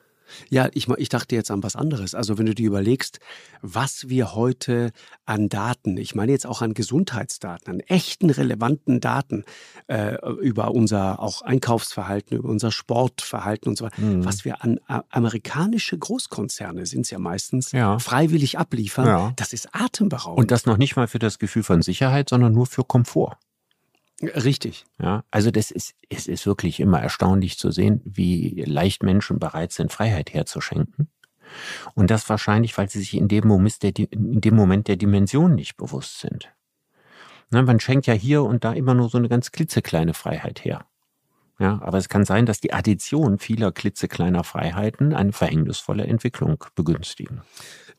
Ja, ich, ich dachte jetzt an was anderes. Also wenn du dir überlegst, was wir heute an Daten, ich meine jetzt auch an Gesundheitsdaten, an echten relevanten Daten äh, über unser auch Einkaufsverhalten, über unser Sportverhalten und so weiter, mhm. was wir an a, amerikanische Großkonzerne sind es ja meistens ja. freiwillig abliefern, ja. das ist atemberaubend. Und das noch nicht mal für das Gefühl von Sicherheit, sondern nur für Komfort. Richtig. Ja, also das ist, es ist wirklich immer erstaunlich zu sehen, wie leicht Menschen bereit sind, Freiheit herzuschenken. Und das wahrscheinlich, weil sie sich in dem Moment der, in dem Moment der Dimension nicht bewusst sind. Na, man schenkt ja hier und da immer nur so eine ganz klitzekleine Freiheit her. Ja, aber es kann sein, dass die Addition vieler klitzekleiner Freiheiten eine verhängnisvolle Entwicklung begünstigen.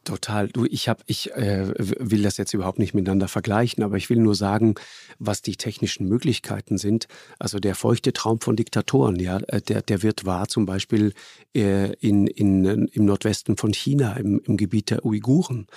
Total. Du, ich habe, ich äh, will das jetzt überhaupt nicht miteinander vergleichen, aber ich will nur sagen, was die technischen Möglichkeiten sind. Also der feuchte Traum von Diktatoren, ja, äh, der, der wird wahr, zum Beispiel äh, in, in, im Nordwesten von China, im, im Gebiet der Uiguren.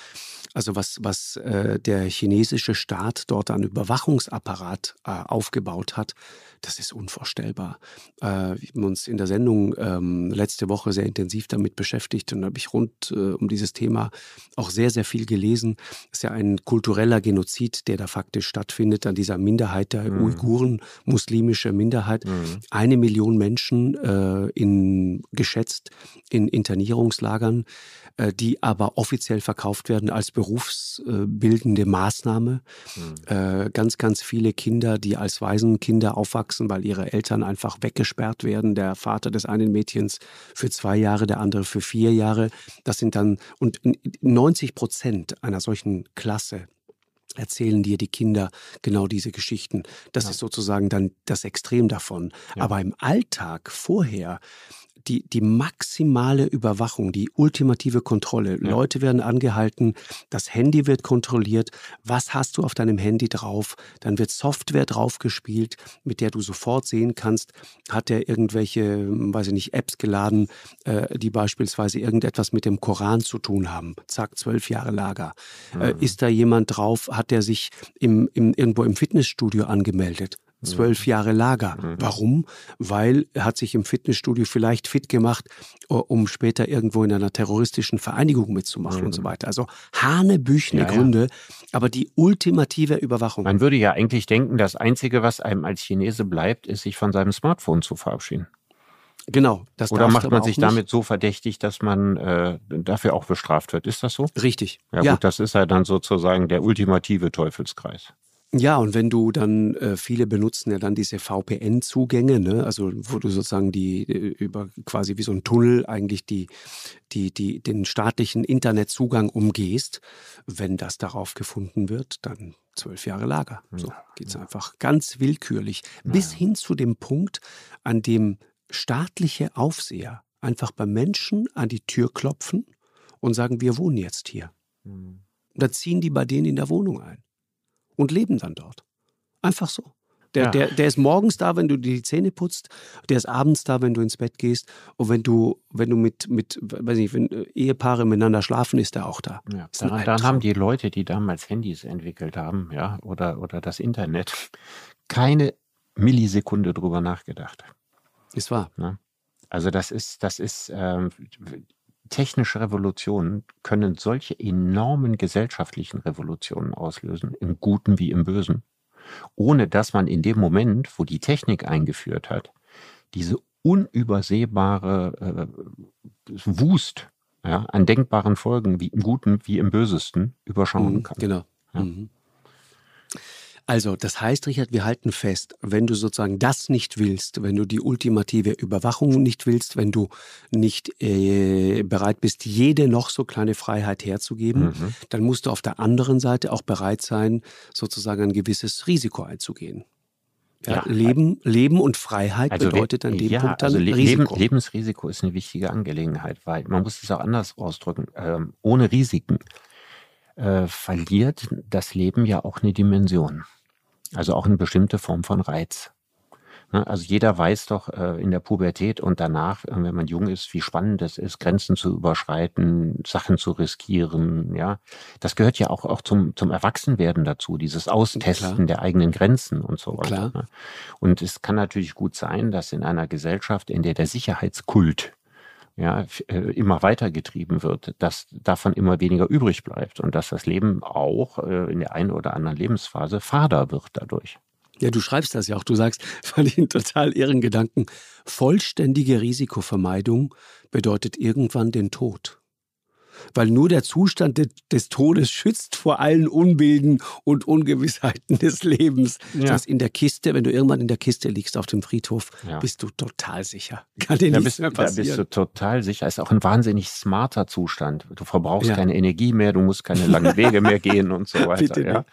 Also was, was äh, der chinesische Staat dort an Überwachungsapparat äh, aufgebaut hat, das ist unvorstellbar. Äh, wir haben uns in der Sendung ähm, letzte Woche sehr intensiv damit beschäftigt und habe ich rund äh, um dieses Thema auch sehr, sehr viel gelesen. Das ist ja ein kultureller Genozid, der da faktisch stattfindet an dieser Minderheit der mhm. Uiguren, muslimische Minderheit. Mhm. Eine Million Menschen äh, in, geschätzt in Internierungslagern. Äh, die aber offiziell verkauft werden als berufsbildende Maßnahme. Mhm. Ganz, ganz viele Kinder, die als Waisenkinder aufwachsen, weil ihre Eltern einfach weggesperrt werden. Der Vater des einen Mädchens für zwei Jahre, der andere für vier Jahre. Das sind dann, und 90 Prozent einer solchen Klasse erzählen dir die Kinder genau diese Geschichten. Das ja. ist sozusagen dann das Extrem davon. Ja. Aber im Alltag vorher die, die maximale Überwachung, die ultimative Kontrolle. Ja. Leute werden angehalten, das Handy wird kontrolliert. Was hast du auf deinem Handy drauf? Dann wird Software draufgespielt, mit der du sofort sehen kannst, hat er irgendwelche, weiß ich nicht, Apps geladen, äh, die beispielsweise irgendetwas mit dem Koran zu tun haben. Zack, zwölf Jahre Lager. Mhm. Äh, ist da jemand drauf? Hat der sich im, im, irgendwo im Fitnessstudio angemeldet? Zwölf mhm. Jahre Lager. Mhm. Warum? Weil er hat sich im Fitnessstudio vielleicht fit gemacht, um später irgendwo in einer terroristischen Vereinigung mitzumachen mhm. und so mhm. weiter. Also hanebüchene ja, Gründe, ja. aber die ultimative Überwachung. Man würde ja eigentlich denken, das Einzige, was einem als Chinese bleibt, ist, sich von seinem Smartphone zu verabschieden. Genau. Das Oder macht man sich nicht. damit so verdächtig, dass man äh, dafür auch bestraft wird? Ist das so? Richtig. Ja, ja, gut, das ist ja dann sozusagen der ultimative Teufelskreis. Ja, und wenn du dann, äh, viele benutzen ja dann diese VPN-Zugänge, ne? also wo du sozusagen die äh, über quasi wie so ein Tunnel eigentlich die, die, die, den staatlichen Internetzugang umgehst. Wenn das darauf gefunden wird, dann zwölf Jahre Lager. So ja, geht's ja. einfach ganz willkürlich. Ja. Bis hin zu dem Punkt, an dem staatliche Aufseher einfach bei Menschen an die Tür klopfen und sagen, wir wohnen jetzt hier. Mhm. Und da ziehen die bei denen in der Wohnung ein und leben dann dort. Einfach so. Der, ja. der, der ist morgens da, wenn du die Zähne putzt, der ist abends da, wenn du ins Bett gehst. Und wenn du, wenn du mit, mit weiß nicht, wenn äh, Ehepaare miteinander schlafen, ist er auch da. Ja. Dann, dann haben die Leute, die damals Handys entwickelt haben, ja, oder, oder das Internet, keine Millisekunde drüber nachgedacht. Ist wahr. Ja? Also das ist, das ist ähm, technische Revolutionen können solche enormen gesellschaftlichen Revolutionen auslösen, im Guten wie im Bösen, ohne dass man in dem Moment, wo die Technik eingeführt hat, diese unübersehbare äh, Wust ja, an denkbaren Folgen, wie im Guten wie im Bösesten, überschauen mhm, kann. Genau. Ja. Mhm. Also, das heißt, Richard, wir halten fest, wenn du sozusagen das nicht willst, wenn du die ultimative Überwachung nicht willst, wenn du nicht äh, bereit bist, jede noch so kleine Freiheit herzugeben, mhm. dann musst du auf der anderen Seite auch bereit sein, sozusagen ein gewisses Risiko einzugehen. Ja, ja, Leben, Leben und Freiheit also bedeutet an dem ja, Punkt dann also Le Risiko. Lebensrisiko ist eine wichtige Angelegenheit, weil man muss es auch anders ausdrücken. Ähm, ohne Risiken äh, verliert das Leben ja auch eine Dimension. Also auch eine bestimmte Form von Reiz. Ne, also jeder weiß doch äh, in der Pubertät und danach, äh, wenn man jung ist, wie spannend es ist, Grenzen zu überschreiten, Sachen zu riskieren. Ja, das gehört ja auch, auch zum, zum Erwachsenwerden dazu, dieses Austesten Klar. der eigenen Grenzen und so weiter. Klar. Ne. Und es kann natürlich gut sein, dass in einer Gesellschaft, in der der Sicherheitskult ja, äh, immer weitergetrieben wird, dass davon immer weniger übrig bleibt und dass das Leben auch äh, in der einen oder anderen Lebensphase fader wird dadurch. Ja, du schreibst das ja auch. Du sagst, fand ich einen total irren Gedanken. Vollständige Risikovermeidung bedeutet irgendwann den Tod weil nur der Zustand de des Todes schützt vor allen Unbilden und Ungewissheiten des Lebens. Ja. Das heißt, in der Kiste, wenn du irgendwann in der Kiste liegst auf dem Friedhof, ja. bist du total sicher. Kann dir nichts bist, mehr passieren. Da bist du total sicher. Ist auch ein wahnsinnig smarter Zustand. Du verbrauchst ja. keine Energie mehr, du musst keine langen Wege mehr gehen und so weiter. ja?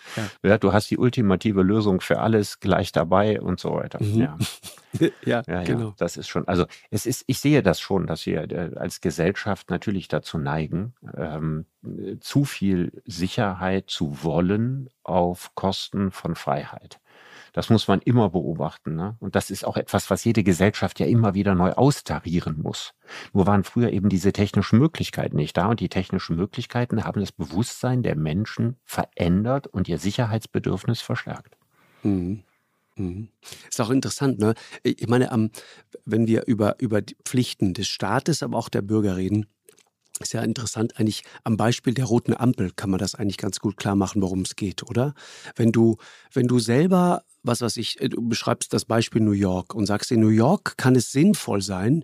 Ja. du hast die ultimative Lösung für alles gleich dabei und so weiter. Mhm. Ja. ja, ja, genau. Das ist schon, also es ist, ich sehe das schon, dass wir äh, als Gesellschaft natürlich dazu neigen, ähm, zu viel Sicherheit zu wollen auf Kosten von Freiheit. Das muss man immer beobachten. Ne? Und das ist auch etwas, was jede Gesellschaft ja immer wieder neu austarieren muss. Nur waren früher eben diese technischen Möglichkeiten nicht da und die technischen Möglichkeiten haben das Bewusstsein der Menschen verändert und ihr Sicherheitsbedürfnis verstärkt. Mhm. Mhm. Ist auch interessant, ne? Ich meine, wenn wir über, über die Pflichten des Staates, aber auch der Bürger reden, ist ja interessant, eigentlich am Beispiel der roten Ampel kann man das eigentlich ganz gut klar machen, worum es geht, oder? Wenn du, wenn du selber was weiß ich, äh, du beschreibst das Beispiel New York und sagst, in New York kann es sinnvoll sein,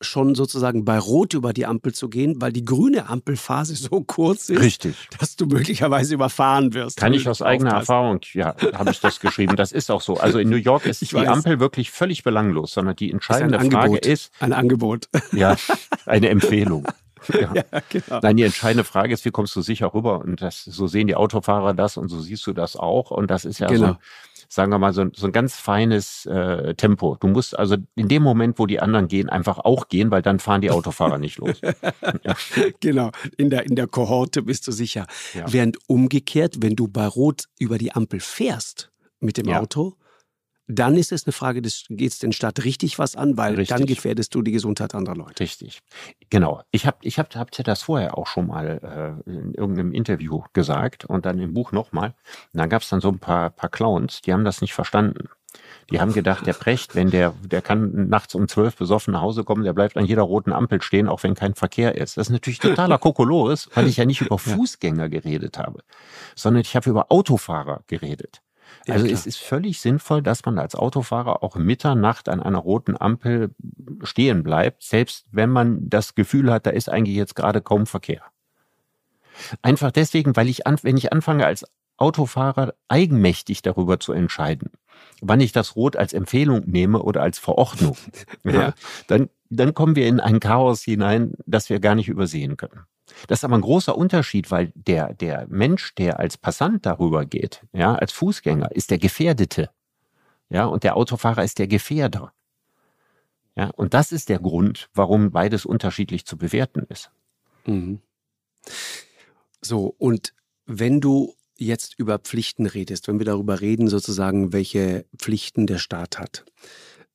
schon sozusagen bei Rot über die Ampel zu gehen, weil die grüne Ampelphase so kurz ist, Richtig. dass du möglicherweise überfahren wirst. Kann ich aus eigener Erfahrung, ja, habe ich das geschrieben. Das ist auch so. Also in New York ist ich die weiß. Ampel wirklich völlig belanglos, sondern die entscheidende ist Frage Angebot. ist. Ein Angebot. Ja, eine Empfehlung. Ja. ja. genau. Nein, die entscheidende Frage ist, wie kommst du sicher rüber? Und das, so sehen die Autofahrer das und so siehst du das auch. Und das ist ja genau. so, sagen wir mal, so, so ein ganz feines äh, Tempo. Du musst also in dem Moment, wo die anderen gehen, einfach auch gehen, weil dann fahren die Autofahrer nicht los. ja. Genau, in der, in der Kohorte bist du sicher. Während umgekehrt, wenn du bei Rot über die Ampel fährst mit dem Auto, dann ist es eine Frage, geht es den Stadt richtig was an, weil richtig. dann gefährdest du die Gesundheit anderer Leute. Richtig, genau. Ich habe ich hab, hab dir das vorher auch schon mal äh, in irgendeinem Interview gesagt und dann im Buch nochmal. Und dann gab es dann so ein paar, paar Clowns, die haben das nicht verstanden. Die haben gedacht, der Precht, wenn der, der kann nachts um zwölf besoffen nach Hause kommen, der bleibt an jeder roten Ampel stehen, auch wenn kein Verkehr ist. Das ist natürlich totaler Kokolores, weil ich ja nicht über Fußgänger geredet habe, sondern ich habe über Autofahrer geredet. Also ja, es ist völlig sinnvoll, dass man als Autofahrer auch Mitternacht an einer roten Ampel stehen bleibt, selbst wenn man das Gefühl hat, da ist eigentlich jetzt gerade kaum Verkehr. Einfach deswegen, weil ich, an, wenn ich anfange als Autofahrer eigenmächtig darüber zu entscheiden, wann ich das Rot als Empfehlung nehme oder als Verordnung, ja, dann, dann kommen wir in ein Chaos hinein, das wir gar nicht übersehen können. Das ist aber ein großer Unterschied, weil der, der Mensch, der als Passant darüber geht, ja, als Fußgänger, ist der Gefährdete. Ja, und der Autofahrer ist der Gefährder. Ja, und das ist der Grund, warum beides unterschiedlich zu bewerten ist. Mhm. So, und wenn du jetzt über Pflichten redest, wenn wir darüber reden, sozusagen, welche Pflichten der Staat hat,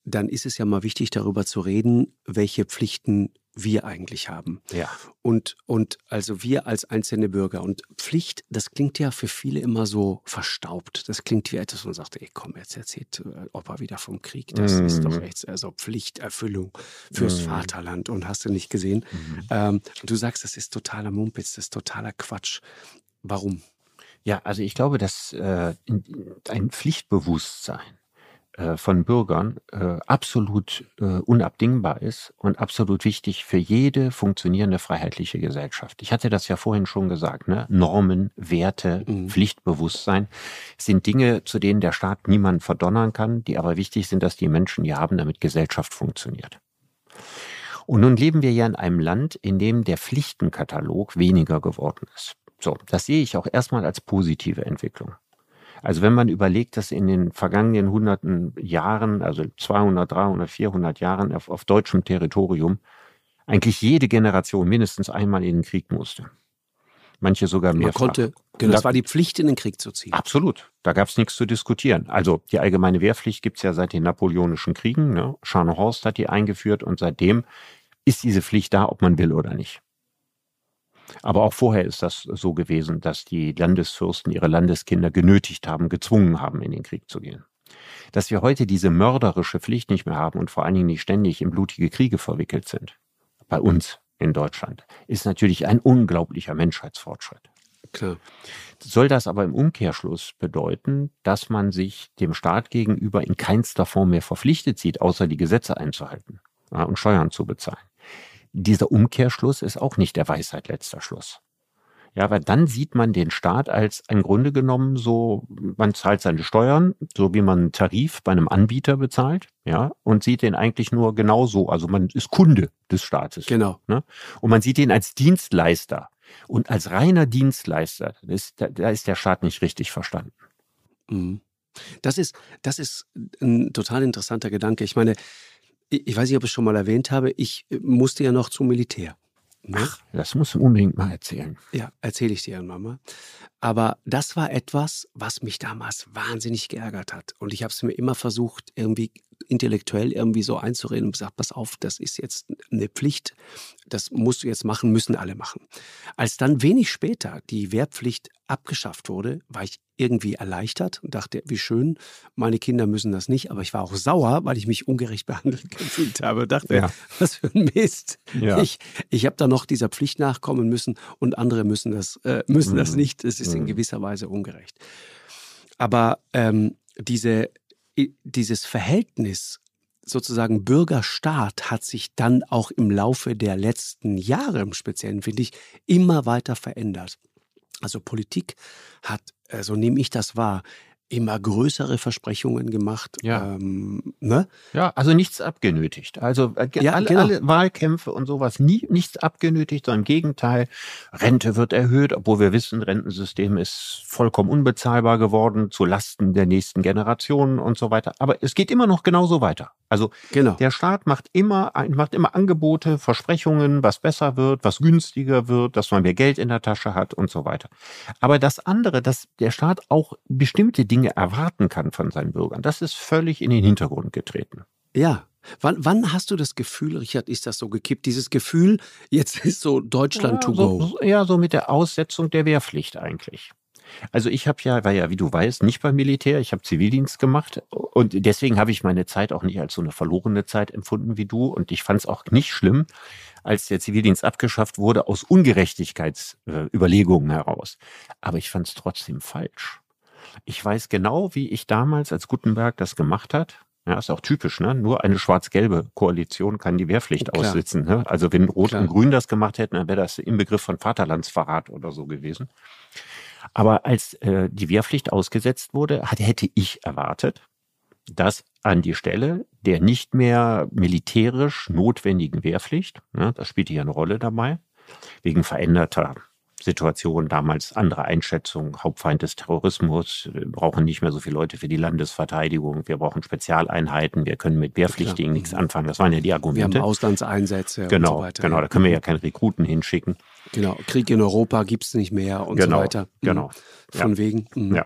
dann ist es ja mal wichtig, darüber zu reden, welche Pflichten wir eigentlich haben. Ja. Und, und also wir als einzelne Bürger. Und Pflicht, das klingt ja für viele immer so verstaubt. Das klingt wie etwas, wo man sagt, ey, komm, jetzt erzählt äh, Opa wieder vom Krieg. Das mm. ist doch echt also Pflichterfüllung fürs mm. Vaterland. Und hast du nicht gesehen? Mm. Ähm, du sagst, das ist totaler Mumpitz, das ist totaler Quatsch. Warum? Ja, also ich glaube, dass äh, ein Pflichtbewusstsein äh, von Bürgern äh, absolut äh, unabdingbar ist und absolut wichtig für jede funktionierende freiheitliche Gesellschaft. Ich hatte das ja vorhin schon gesagt, ne? Normen, Werte, mhm. Pflichtbewusstsein sind Dinge, zu denen der Staat niemanden verdonnern kann, die aber wichtig sind, dass die Menschen die haben, damit Gesellschaft funktioniert. Und nun leben wir ja in einem Land, in dem der Pflichtenkatalog weniger geworden ist. So, das sehe ich auch erstmal als positive Entwicklung. Also wenn man überlegt, dass in den vergangenen hunderten Jahren, also 200, 300, 400 Jahren auf, auf deutschem Territorium, eigentlich jede Generation mindestens einmal in den Krieg musste. Manche sogar mehr. Man konnte, genau, das war die Pflicht, in den Krieg zu ziehen. Absolut. Da gab es nichts zu diskutieren. Also die allgemeine Wehrpflicht gibt es ja seit den Napoleonischen Kriegen. Ne? Scharnhorst hat die eingeführt und seitdem ist diese Pflicht da, ob man will oder nicht. Aber auch vorher ist das so gewesen, dass die Landesfürsten ihre Landeskinder genötigt haben, gezwungen haben, in den Krieg zu gehen. Dass wir heute diese mörderische Pflicht nicht mehr haben und vor allen Dingen nicht ständig in blutige Kriege verwickelt sind, bei uns in Deutschland, ist natürlich ein unglaublicher Menschheitsfortschritt. Klar. Soll das aber im Umkehrschluss bedeuten, dass man sich dem Staat gegenüber in keinster Form mehr verpflichtet sieht, außer die Gesetze einzuhalten und Steuern zu bezahlen? Dieser Umkehrschluss ist auch nicht der Weisheit letzter Schluss. Ja, weil dann sieht man den Staat als im Grunde genommen so, man zahlt seine Steuern, so wie man einen Tarif bei einem Anbieter bezahlt, ja, und sieht den eigentlich nur genauso. Also man ist Kunde des Staates. Genau. Ne? Und man sieht ihn als Dienstleister. Und als reiner Dienstleister, ist, da, da ist der Staat nicht richtig verstanden. Mhm. Das ist, das ist ein total interessanter Gedanke. Ich meine, ich weiß nicht, ob ich es schon mal erwähnt habe, ich äh, musste ja noch zum Militär. Ne? Ach, das musst du unbedingt mal erzählen. Ja, erzähle ich dir mal. Aber das war etwas, was mich damals wahnsinnig geärgert hat. Und ich habe es mir immer versucht, irgendwie intellektuell irgendwie so einzureden und gesagt, pass auf, das ist jetzt eine Pflicht, das musst du jetzt machen, müssen alle machen. Als dann wenig später die Wehrpflicht abgeschafft wurde, war ich irgendwie erleichtert und dachte, wie schön, meine Kinder müssen das nicht, aber ich war auch sauer, weil ich mich ungerecht behandelt gefühlt habe und dachte, ja. was für ein Mist. Ja. Ich, ich habe da noch dieser Pflicht nachkommen müssen und andere müssen das, äh, müssen mhm. das nicht. Es ist mhm. in gewisser Weise ungerecht. Aber ähm, diese dieses Verhältnis sozusagen Bürgerstaat hat sich dann auch im Laufe der letzten Jahre im Speziellen, finde ich, immer weiter verändert. Also Politik hat, so also nehme ich das wahr, immer größere Versprechungen gemacht. Ja, ähm, ne? ja also nichts abgenötigt. Also äh, ja, alle, genau. alle, Wahlkämpfe und sowas, nie, nichts abgenötigt, sondern im Gegenteil, Rente wird erhöht, obwohl wir wissen, Rentensystem ist vollkommen unbezahlbar geworden, zu Lasten der nächsten Generationen und so weiter. Aber es geht immer noch genauso weiter. Also genau. der Staat macht immer, macht immer Angebote, Versprechungen, was besser wird, was günstiger wird, dass man mehr Geld in der Tasche hat und so weiter. Aber das andere, dass der Staat auch bestimmte Dinge erwarten kann von seinen Bürgern, das ist völlig in den Hintergrund getreten. Ja, Wann, wann, hast du das Gefühl, Richard, ist das so gekippt? Dieses Gefühl, jetzt ist so Deutschland ja, to go. So, ja, so mit der Aussetzung der Wehrpflicht eigentlich. Also ich habe ja, war ja, wie du weißt, nicht beim Militär, ich habe Zivildienst gemacht und deswegen habe ich meine Zeit auch nicht als so eine verlorene Zeit empfunden wie du und ich fand es auch nicht schlimm, als der Zivildienst abgeschafft wurde, aus Ungerechtigkeitsüberlegungen heraus. Aber ich fand es trotzdem falsch. Ich weiß genau, wie ich damals, als Gutenberg das gemacht hat, ja, ist auch typisch, ne? Nur eine schwarz-gelbe Koalition kann die Wehrpflicht Klar. aussitzen. Ne? Also wenn Rot Klar. und Grün das gemacht hätten, dann wäre das im Begriff von Vaterlandsverrat oder so gewesen. Aber als äh, die Wehrpflicht ausgesetzt wurde, hatte, hätte ich erwartet, dass an die Stelle der nicht mehr militärisch notwendigen Wehrpflicht, ne, das spielte hier eine Rolle dabei, wegen veränderter Situation, damals andere Einschätzung, Hauptfeind des Terrorismus, wir brauchen nicht mehr so viele Leute für die Landesverteidigung, wir brauchen Spezialeinheiten, wir können mit Wehrpflichtigen nichts anfangen. Das waren ja die Argumente. Wir haben Auslandseinsätze genau, und so weiter. Genau, da können wir ja keine Rekruten hinschicken. Genau, Krieg in Europa gibt es nicht mehr und genau, so weiter. Genau. Von ja. wegen. Mh. Ja.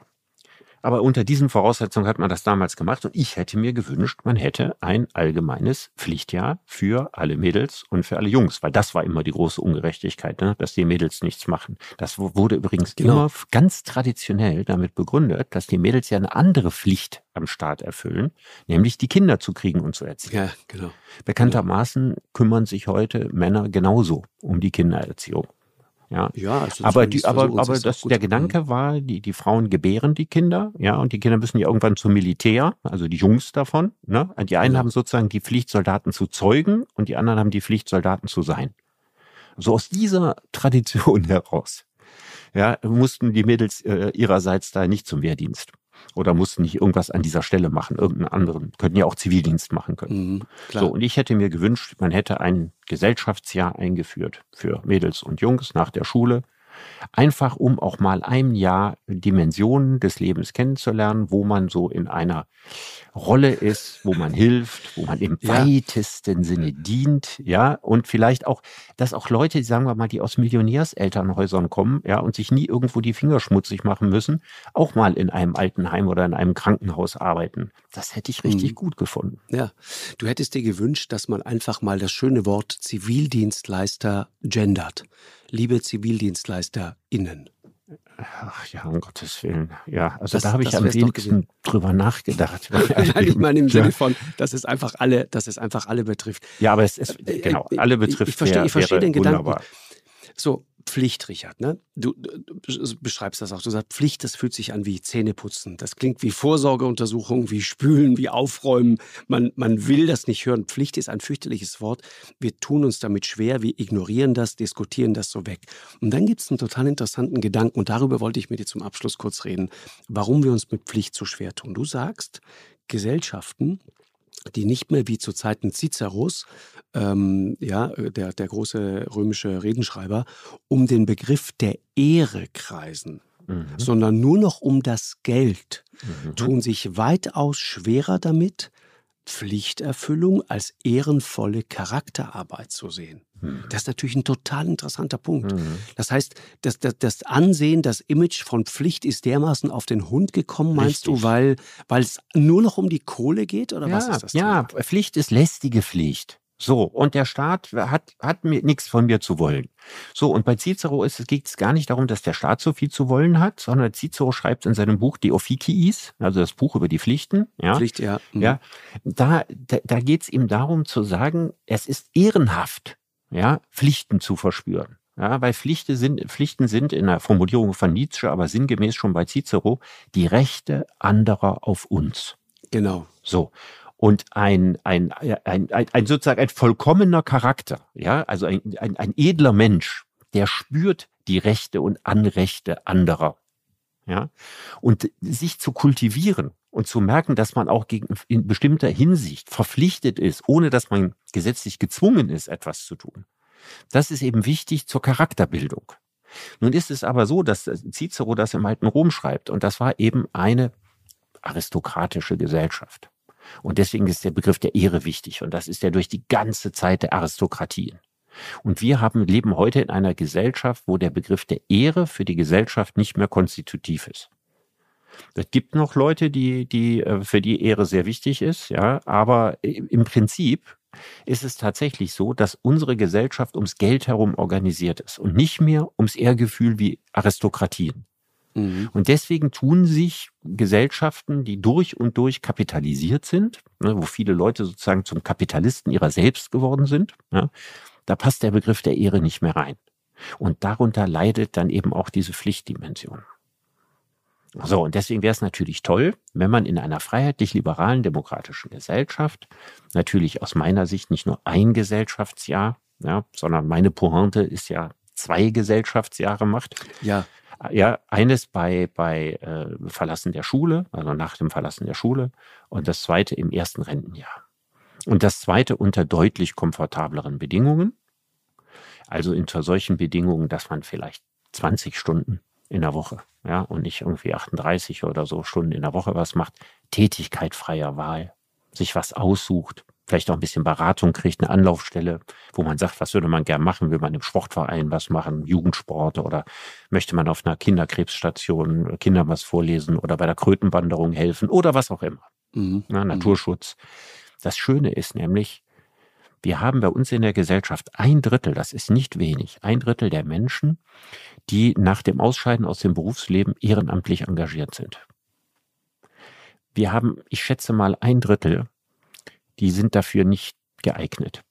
Aber unter diesen Voraussetzungen hat man das damals gemacht und ich hätte mir gewünscht, man hätte ein allgemeines Pflichtjahr für alle Mädels und für alle Jungs, weil das war immer die große Ungerechtigkeit, ne? dass die Mädels nichts machen. Das wurde übrigens genau. immer ganz traditionell damit begründet, dass die Mädels ja eine andere Pflicht am Staat erfüllen, nämlich die Kinder zu kriegen und zu erziehen. Ja, genau. Bekanntermaßen kümmern sich heute Männer genauso um die Kindererziehung. Ja, ja also aber, die, aber, aber das, der Gedanke war, die, die Frauen gebären die Kinder, ja, und die Kinder müssen ja irgendwann zum Militär, also die Jungs davon. Ne? Die einen ja. haben sozusagen die Pflicht, Soldaten zu zeugen und die anderen haben die Pflicht, Soldaten zu sein. So aus dieser Tradition heraus ja, mussten die Mädels äh, ihrerseits da nicht zum Wehrdienst oder mussten nicht irgendwas an dieser Stelle machen, irgendeinen anderen, könnten ja auch Zivildienst machen können. Mhm, so, und ich hätte mir gewünscht, man hätte ein Gesellschaftsjahr eingeführt für Mädels und Jungs nach der Schule, Einfach um auch mal ein Jahr Dimensionen des Lebens kennenzulernen, wo man so in einer Rolle ist, wo man hilft, wo man im ja. weitesten Sinne dient, ja, und vielleicht auch, dass auch Leute, sagen wir mal, die aus Millionärselternhäusern kommen, ja, und sich nie irgendwo die Finger schmutzig machen müssen, auch mal in einem Altenheim oder in einem Krankenhaus arbeiten. Das hätte ich richtig mhm. gut gefunden. Ja, du hättest dir gewünscht, dass man einfach mal das schöne Wort Zivildienstleister gendert liebe ZivildienstleisterInnen? Ach ja, um Gottes Willen. Ja, also das, da habe ich am wenigsten drüber nachgedacht. Nein, ich meine im Sinne ja. von, dass es einfach alle, dass es einfach alle betrifft. Ja, aber es ist, äh, genau, alle betrifft. Ich, ich verstehe, ich verstehe den Gedanken. So, Pflicht, Richard. Ne? Du, du, beschreibst das auch. Du sagst, Pflicht, das fühlt sich an wie Zähneputzen. Das klingt wie Vorsorgeuntersuchung, wie Spülen, wie Aufräumen. Man, man will das nicht hören. Pflicht ist ein fürchterliches Wort. Wir tun uns damit schwer. Wir ignorieren das, diskutieren das so weg. Und dann gibt es einen total interessanten Gedanken. Und darüber wollte ich mit dir zum Abschluss kurz reden, warum wir uns mit Pflicht so schwer tun. Du sagst, Gesellschaften, die nicht mehr wie zu Zeiten Ciceros, ähm, ja, der, der große römische Redenschreiber, um den Begriff der Ehre kreisen, mhm. sondern nur noch um das Geld, mhm. tun sich weitaus schwerer damit, Pflichterfüllung als ehrenvolle Charakterarbeit zu sehen. Mhm. Das ist natürlich ein total interessanter Punkt. Mhm. Das heißt, das, das, das, Ansehen, das Image von Pflicht ist dermaßen auf den Hund gekommen, meinst Richtig. du, weil es nur noch um die Kohle geht oder ja, was ist das? Ja, Thema? Pflicht ist lästige Pflicht. So, und der Staat hat, hat mir nichts von mir zu wollen. So, und bei Cicero ist, geht es gar nicht darum, dass der Staat so viel zu wollen hat, sondern Cicero schreibt in seinem Buch Die Officiis, also das Buch über die Pflichten. Ja, Pflicht, ja. Mhm. ja da da, da geht es ihm darum zu sagen, es ist ehrenhaft, ja, Pflichten zu verspüren. Ja, weil Pflichten sind, Pflichten sind in der Formulierung von Nietzsche, aber sinngemäß schon bei Cicero, die Rechte anderer auf uns. Genau. So. Und ein, ein, ein, ein, ein sozusagen ein vollkommener Charakter, ja, also ein, ein, ein edler Mensch, der spürt die Rechte und Anrechte anderer. Ja, und sich zu kultivieren und zu merken, dass man auch gegen, in bestimmter Hinsicht verpflichtet ist, ohne dass man gesetzlich gezwungen ist, etwas zu tun. Das ist eben wichtig zur Charakterbildung. Nun ist es aber so, dass Cicero das im alten Rom schreibt und das war eben eine aristokratische Gesellschaft. Und deswegen ist der Begriff der Ehre wichtig. Und das ist ja durch die ganze Zeit der Aristokratien. Und wir haben, leben heute in einer Gesellschaft, wo der Begriff der Ehre für die Gesellschaft nicht mehr konstitutiv ist. Es gibt noch Leute, die, die, äh, für die Ehre sehr wichtig ist, ja, aber im Prinzip ist es tatsächlich so, dass unsere Gesellschaft ums Geld herum organisiert ist und nicht mehr ums Ehrgefühl wie Aristokratien. Mhm. Und deswegen tun sich Gesellschaften, die durch und durch kapitalisiert sind, ne, wo viele Leute sozusagen zum Kapitalisten ihrer selbst geworden sind, ja, da passt der Begriff der Ehre nicht mehr rein. Und darunter leidet dann eben auch diese Pflichtdimension. So, und deswegen wäre es natürlich toll, wenn man in einer freiheitlich-liberalen demokratischen Gesellschaft natürlich aus meiner Sicht nicht nur ein Gesellschaftsjahr, ja, sondern meine Pointe ist ja zwei Gesellschaftsjahre macht. Ja Ja, eines bei, bei äh, Verlassen der Schule, also nach dem Verlassen der Schule und das zweite im ersten Rentenjahr. Und das zweite unter deutlich komfortableren Bedingungen. Also unter solchen Bedingungen, dass man vielleicht 20 Stunden in der Woche, ja, und nicht irgendwie 38 oder so Stunden in der Woche was macht. Tätigkeit freier Wahl, sich was aussucht, vielleicht auch ein bisschen Beratung kriegt, eine Anlaufstelle, wo man sagt, was würde man gern machen? Will man im Sportverein was machen, Jugendsport oder möchte man auf einer Kinderkrebsstation Kindern was vorlesen oder bei der Krötenwanderung helfen oder was auch immer. Mhm. Na, Naturschutz. Das Schöne ist nämlich, wir haben bei uns in der Gesellschaft ein Drittel, das ist nicht wenig, ein Drittel der Menschen, die nach dem Ausscheiden aus dem Berufsleben ehrenamtlich engagiert sind. Wir haben, ich schätze mal, ein Drittel, die sind dafür nicht geeignet.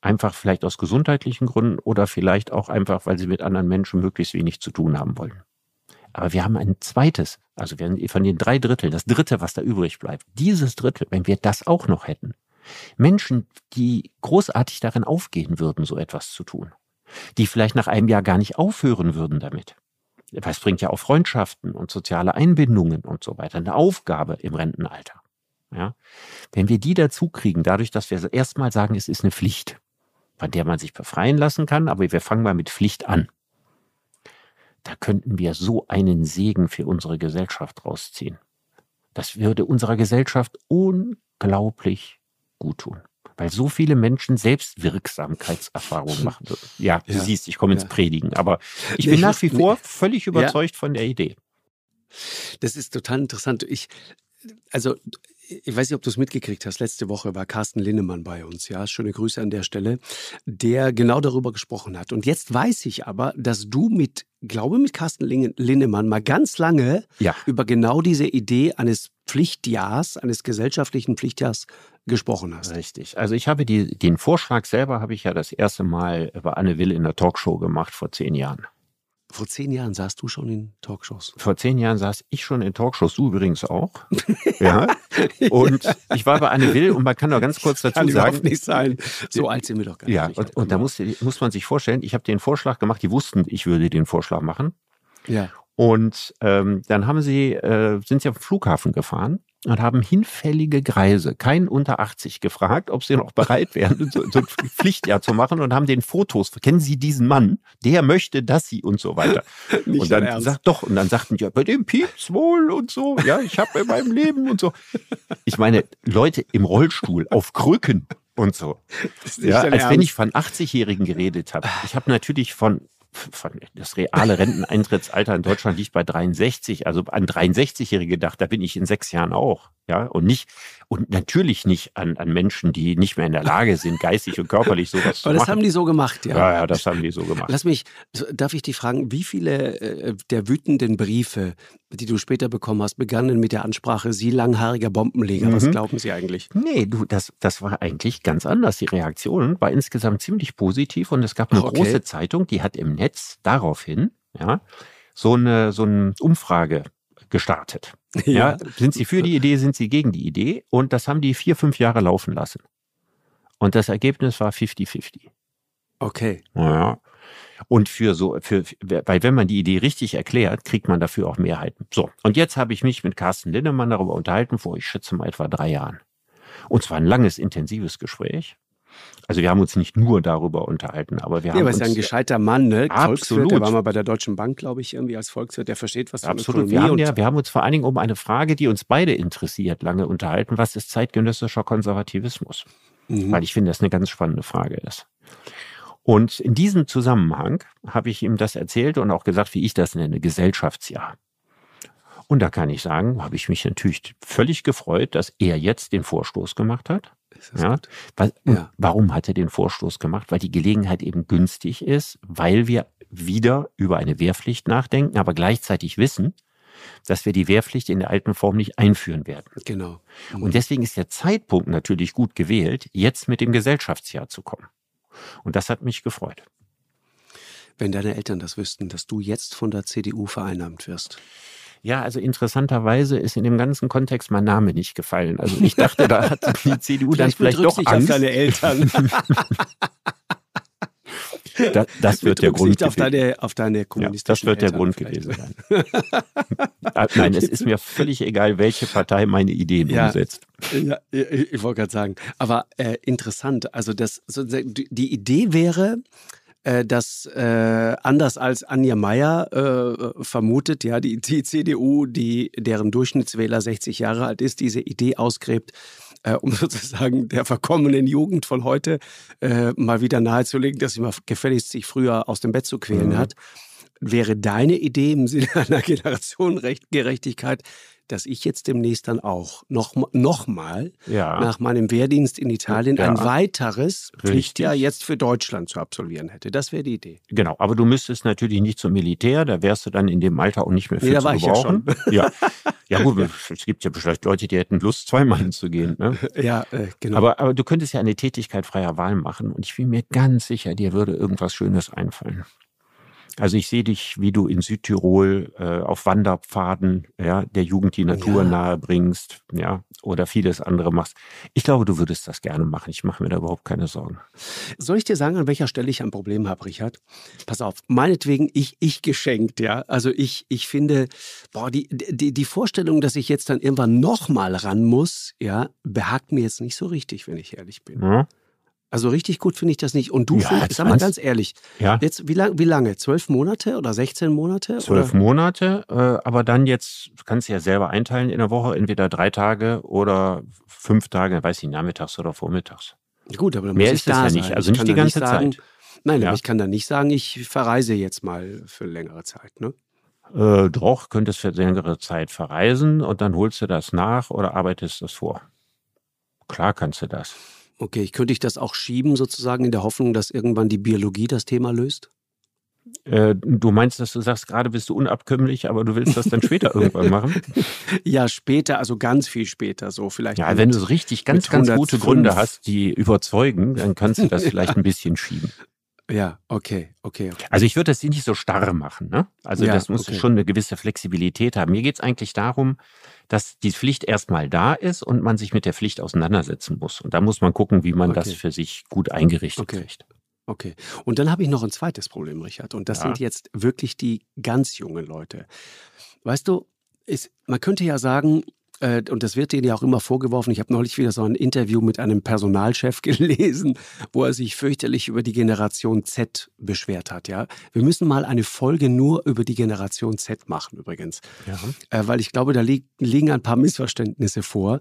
Einfach vielleicht aus gesundheitlichen Gründen oder vielleicht auch einfach, weil sie mit anderen Menschen möglichst wenig zu tun haben wollen. Aber wir haben ein zweites, also von den drei Dritteln, das dritte, was da übrig bleibt. Dieses Drittel, wenn wir das auch noch hätten. Menschen, die großartig darin aufgehen würden, so etwas zu tun. Die vielleicht nach einem Jahr gar nicht aufhören würden damit. Das bringt ja auch Freundschaften und soziale Einbindungen und so weiter. Eine Aufgabe im Rentenalter. Ja? Wenn wir die dazu kriegen, dadurch, dass wir erstmal sagen, es ist eine Pflicht, von der man sich befreien lassen kann, aber wir fangen mal mit Pflicht an. Da könnten wir so einen Segen für unsere Gesellschaft rausziehen. Das würde unserer Gesellschaft unglaublich gut tun. Weil so viele Menschen Selbstwirksamkeitserfahrungen machen. Ja, du ja, siehst, ich komme ins Predigen, aber ich bin nach wie vor völlig überzeugt ja. von der Idee. Das ist total interessant. Ich, also ich weiß nicht, ob du es mitgekriegt hast, letzte Woche war Carsten Linnemann bei uns, ja, schöne Grüße an der Stelle, der genau darüber gesprochen hat. Und jetzt weiß ich aber, dass du mit, glaube mit Carsten Linnemann mal ganz lange ja. über genau diese Idee eines Pflichtjahrs, eines gesellschaftlichen Pflichtjahrs gesprochen hast. Richtig. Also ich habe die, den Vorschlag selber habe ich ja das erste Mal bei Anne Will in der Talkshow gemacht vor zehn Jahren. Vor zehn Jahren saßt du schon in Talkshows. Vor zehn Jahren saß ich schon in Talkshows, du übrigens auch. ja. Und ich war bei Anne Will und man kann doch ganz kurz dazu kann sagen. Kann nicht sein. So alt sind wir doch gar nicht. Ja, und, und da muss, muss man sich vorstellen, ich habe den Vorschlag gemacht, die wussten, ich würde den Vorschlag machen. Ja. Und ähm, dann haben sie, äh, sind sie auf den Flughafen gefahren und haben hinfällige Greise, kein unter 80, gefragt, ob sie noch bereit wären, so, so ein Pflichtjahr zu machen und haben den Fotos, kennen Sie diesen Mann? Der möchte das Sie und so weiter. und dann sagt doch, und dann sagten die, ja, bei dem Pieps wohl und so, ja, ich habe in meinem Leben und so. Ich meine, Leute im Rollstuhl, auf Krücken und so. Ja, als Ernst. wenn ich von 80-Jährigen geredet habe. Ich habe natürlich von das reale Renteneintrittsalter in Deutschland liegt bei 63. Also an 63-Jährige gedacht, da bin ich in sechs Jahren auch. Ja, und nicht, und natürlich nicht an, an Menschen, die nicht mehr in der Lage sind, geistig und körperlich sowas Aber zu machen. Aber das haben die so gemacht, ja. Ja, ja, das haben die so gemacht. Lass mich, darf ich dich fragen, wie viele äh, der wütenden Briefe, die du später bekommen hast, begannen mit der Ansprache, Sie langhaariger Bombenleger, mhm. was glauben Sie eigentlich? Nee, du, das, das war eigentlich ganz anders. Die Reaktion war insgesamt ziemlich positiv und es gab eine okay. große Zeitung, die hat im Netz daraufhin, ja, so eine, so eine Umfrage gestartet. Ja. ja. Sind sie für die Idee, sind sie gegen die Idee? Und das haben die vier, fünf Jahre laufen lassen. Und das Ergebnis war 50-50. Okay. Ja. Und für so, für, weil wenn man die Idee richtig erklärt, kriegt man dafür auch Mehrheiten. So. Und jetzt habe ich mich mit Carsten Lindemann darüber unterhalten, vor, ich schätze mal etwa drei Jahren. Und zwar ein langes, intensives Gespräch. Also wir haben uns nicht nur darüber unterhalten, aber wir haben ja, aber ist ja ein gescheiter Mann, ne? Absolut. Der war mal bei der Deutschen Bank, glaube ich, irgendwie als Volkswirt, der versteht was von Absolut. Wir haben, ja, wir haben uns vor allen Dingen um eine Frage, die uns beide interessiert, lange unterhalten. Was ist zeitgenössischer Konservativismus? Mhm. Weil ich finde, das eine ganz spannende Frage ist. Und in diesem Zusammenhang habe ich ihm das erzählt und auch gesagt, wie ich das nenne, Gesellschaftsjahr. Und da kann ich sagen, habe ich mich natürlich völlig gefreut, dass er jetzt den Vorstoß gemacht hat. Ja? Weil, ja. Warum hat er den Vorstoß gemacht? Weil die Gelegenheit eben günstig ist, weil wir wieder über eine Wehrpflicht nachdenken, aber gleichzeitig wissen, dass wir die Wehrpflicht in der alten Form nicht einführen werden. Genau. Mhm. Und deswegen ist der Zeitpunkt natürlich gut gewählt, jetzt mit dem Gesellschaftsjahr zu kommen. Und das hat mich gefreut. Wenn deine Eltern das wüssten, dass du jetzt von der CDU vereinnahmt wirst. Ja, also interessanterweise ist in dem ganzen Kontext mein Name nicht gefallen. Also ich dachte, da hat die CDU dann vielleicht doch Angst. Auf deine Eltern. das, das wird der Grund auf deine, auf deine ja, Das wird der Grund gewesen sein. Ah, nein, es ist mir völlig egal, welche Partei meine Ideen ja, umsetzt. Ja, ich wollte gerade sagen. Aber äh, interessant. Also das, die Idee wäre, äh, dass äh, anders als Anja Meier äh, vermutet, ja, die, die CDU, die deren Durchschnittswähler 60 Jahre alt ist, diese Idee ausgräbt, äh, um sozusagen der verkommenen Jugend von heute äh, mal wieder nahezulegen, dass sie mal gefälligst sich früher aus dem Bett zu quälen mhm. hat. Wäre deine Idee im Sinne einer Generationengerechtigkeit, dass ich jetzt demnächst dann auch noch, noch mal ja. nach meinem Wehrdienst in Italien ja. ein weiteres Pflichtjahr jetzt für Deutschland zu absolvieren hätte. Das wäre die Idee. Genau, aber du müsstest natürlich nicht zum Militär, da wärst du dann in dem Alter auch nicht mehr für nee, zu gebrauchen. Ja, ja. ja, gut, es gibt ja vielleicht Leute, die hätten Lust, zweimal hinzugehen. Ne? Ja, äh, genau. Aber, aber du könntest ja eine Tätigkeit freier Wahl machen und ich bin mir ganz sicher, dir würde irgendwas Schönes einfallen. Also ich sehe dich, wie du in Südtirol äh, auf Wanderpfaden ja, der Jugend die Natur ja. nahe bringst, ja, oder vieles andere machst. Ich glaube, du würdest das gerne machen. Ich mache mir da überhaupt keine Sorgen. Soll ich dir sagen, an welcher Stelle ich ein Problem habe, Richard? Pass auf, meinetwegen ich, ich geschenkt, ja. Also ich, ich finde, boah, die, die, die Vorstellung, dass ich jetzt dann irgendwann nochmal ran muss, ja, behagt mir jetzt nicht so richtig, wenn ich ehrlich bin. Ja. Also richtig gut finde ich das nicht. Und du, ja, findest, sag mal ganz ehrlich, ja. jetzt wie, lang, wie lange? Zwölf Monate oder 16 Monate? Zwölf Monate, äh, aber dann jetzt, kannst du ja selber einteilen in der Woche, entweder drei Tage oder fünf Tage, weiß ich, nachmittags oder vormittags. Gut, aber dann Mehr muss ist ich da es ja nicht, also nicht die ganze nicht sagen, Zeit. Nein, ja. aber ich kann da nicht sagen, ich verreise jetzt mal für längere Zeit, ne? Äh, doch, könntest für längere Zeit verreisen und dann holst du das nach oder arbeitest das vor. Klar kannst du das. Okay, könnte ich das auch schieben, sozusagen, in der Hoffnung, dass irgendwann die Biologie das Thema löst? Äh, du meinst, dass du sagst, gerade bist du unabkömmlich, aber du willst das dann später irgendwann machen? Ja, später, also ganz viel später, so vielleicht. Ja, wenn du so richtig ganz, ganz gute Gründe hast, die überzeugen, dann kannst du das vielleicht ein bisschen schieben. Ja, okay, okay. okay. Also ich würde das nicht so starr machen. Ne? Also ja, das muss okay. schon eine gewisse Flexibilität haben. Mir geht es eigentlich darum, dass die Pflicht erstmal da ist und man sich mit der Pflicht auseinandersetzen muss. Und da muss man gucken, wie man okay. das für sich gut eingerichtet okay. kriegt. Okay. Und dann habe ich noch ein zweites Problem, Richard. Und das ja. sind jetzt wirklich die ganz jungen Leute. Weißt du, ist, man könnte ja sagen, äh, und das wird denen ja auch immer vorgeworfen. Ich habe neulich wieder so ein Interview mit einem Personalchef gelesen, wo er sich fürchterlich über die Generation Z beschwert hat. Ja, wir müssen mal eine Folge nur über die Generation Z machen übrigens, ja. Äh, weil ich glaube, da li liegen ein paar Missverständnisse vor.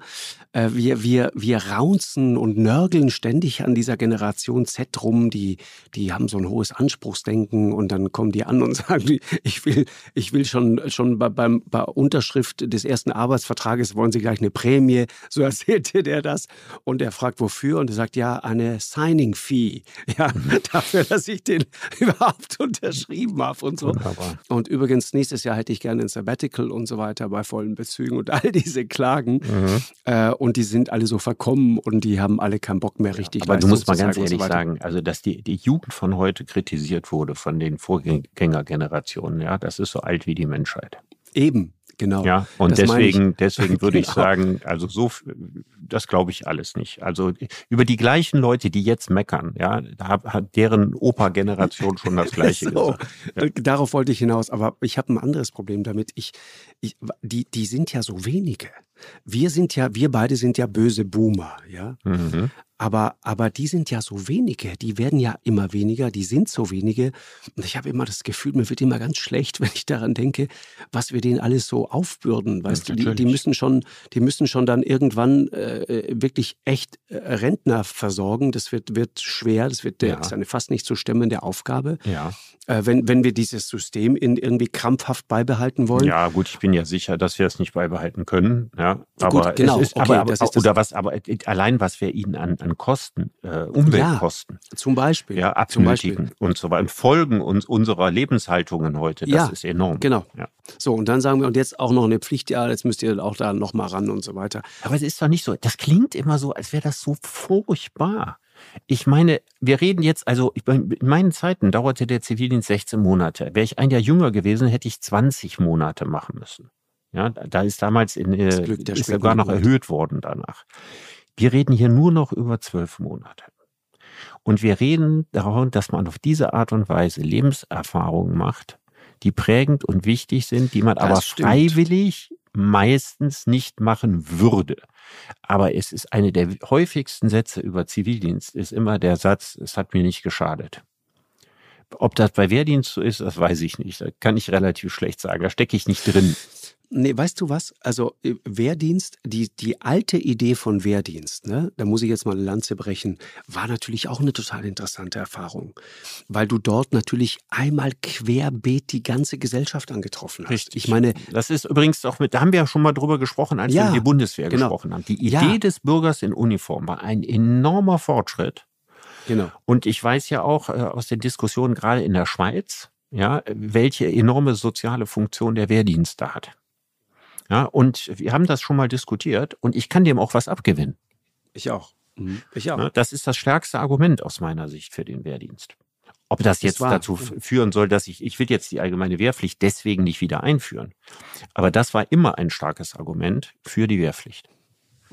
Äh, wir, wir, wir raunzen und nörgeln ständig an dieser Generation Z rum. Die, die haben so ein hohes Anspruchsdenken und dann kommen die an und sagen, ich will, ich will schon, schon bei, beim, bei Unterschrift des ersten Arbeitsvertrages wollen Sie gleich eine Prämie? So erzählte der das. Und er fragt, wofür? Und er sagt, ja, eine Signing-Fee. Ja, dafür, dass ich den überhaupt unterschrieben habe und so. Wunderbar. Und übrigens, nächstes Jahr hätte ich gerne ein Sabbatical und so weiter bei vollen Bezügen und all diese Klagen. Mhm. Äh, und die sind alle so verkommen und die haben alle keinen Bock mehr richtig. Aber du musst mal ganz ehrlich so sagen, also dass die, die Jugend von heute kritisiert wurde von den Vorgängergenerationen, ja, das ist so alt wie die Menschheit. Eben, Genau. Ja, und deswegen, deswegen würde genau. ich sagen, also so, das glaube ich alles nicht. Also über die gleichen Leute, die jetzt meckern, ja, hat deren Opa-Generation schon das Gleiche so, gesagt. Ja. Darauf wollte ich hinaus, aber ich habe ein anderes Problem damit. Ich, ich, die, die sind ja so wenige. Wir sind ja, wir beide sind ja böse Boomer, ja. Mhm. Aber, aber die sind ja so wenige, die werden ja immer weniger, die sind so wenige. Und ich habe immer das Gefühl, mir wird immer ganz schlecht, wenn ich daran denke, was wir denen alles so aufbürden. Weißt ja, du, die, die, müssen schon, die müssen schon dann irgendwann äh, wirklich echt äh, Rentner versorgen. Das wird, wird schwer, das wird ja. ist eine fast nicht zu stemmende Aufgabe. Ja. Äh, wenn, wenn wir dieses System in irgendwie krampfhaft beibehalten wollen. Ja, gut, ich bin ja sicher, dass wir es nicht beibehalten können. Ja, aber gut, genau, ist, okay, aber, aber oder was, aber allein was wir ihnen an, an an Kosten, äh, Umweltkosten. Ja, zum Beispiel. Ja, abnötigen und so weiter. Folgen uns, unserer Lebenshaltungen heute, das ja, ist enorm. Genau. Ja. So, und dann sagen wir, und jetzt auch noch eine Pflicht, ja, jetzt müsst ihr auch da nochmal ran und so weiter. Aber es ist doch nicht so, das klingt immer so, als wäre das so furchtbar. Ich meine, wir reden jetzt, also in meinen Zeiten dauerte der Zivildienst 16 Monate. Wäre ich ein Jahr jünger gewesen, hätte ich 20 Monate machen müssen. Ja, da ist damals in, äh, ist sogar noch erhöht worden danach. Wir reden hier nur noch über zwölf Monate. Und wir reden darum, dass man auf diese Art und Weise Lebenserfahrungen macht, die prägend und wichtig sind, die man das aber stimmt. freiwillig meistens nicht machen würde. Aber es ist eine der häufigsten Sätze über Zivildienst, ist immer der Satz, es hat mir nicht geschadet. Ob das bei Wehrdienst so ist, das weiß ich nicht. Da kann ich relativ schlecht sagen. Da stecke ich nicht drin. Nee, weißt du was? Also äh, Wehrdienst, die, die alte Idee von Wehrdienst, ne, da muss ich jetzt mal eine Lanze brechen, war natürlich auch eine total interessante Erfahrung. Weil du dort natürlich einmal querbeet die ganze Gesellschaft angetroffen hast. Richtig. Ich meine. Das ist übrigens auch mit, da haben wir ja schon mal drüber gesprochen, als ja, wir über die Bundeswehr genau. gesprochen haben. Die Idee ja. des Bürgers in Uniform war ein enormer Fortschritt. Genau. Und ich weiß ja auch äh, aus den Diskussionen gerade in der Schweiz, ja, welche enorme soziale Funktion der Wehrdienst da hat. Ja, und wir haben das schon mal diskutiert und ich kann dem auch was abgewinnen. Ich auch. Mhm. Ich auch. Ja, das ist das stärkste Argument aus meiner Sicht für den Wehrdienst. Ob das jetzt das dazu führen soll, dass ich, ich will jetzt die allgemeine Wehrpflicht deswegen nicht wieder einführen. Aber das war immer ein starkes Argument für die Wehrpflicht.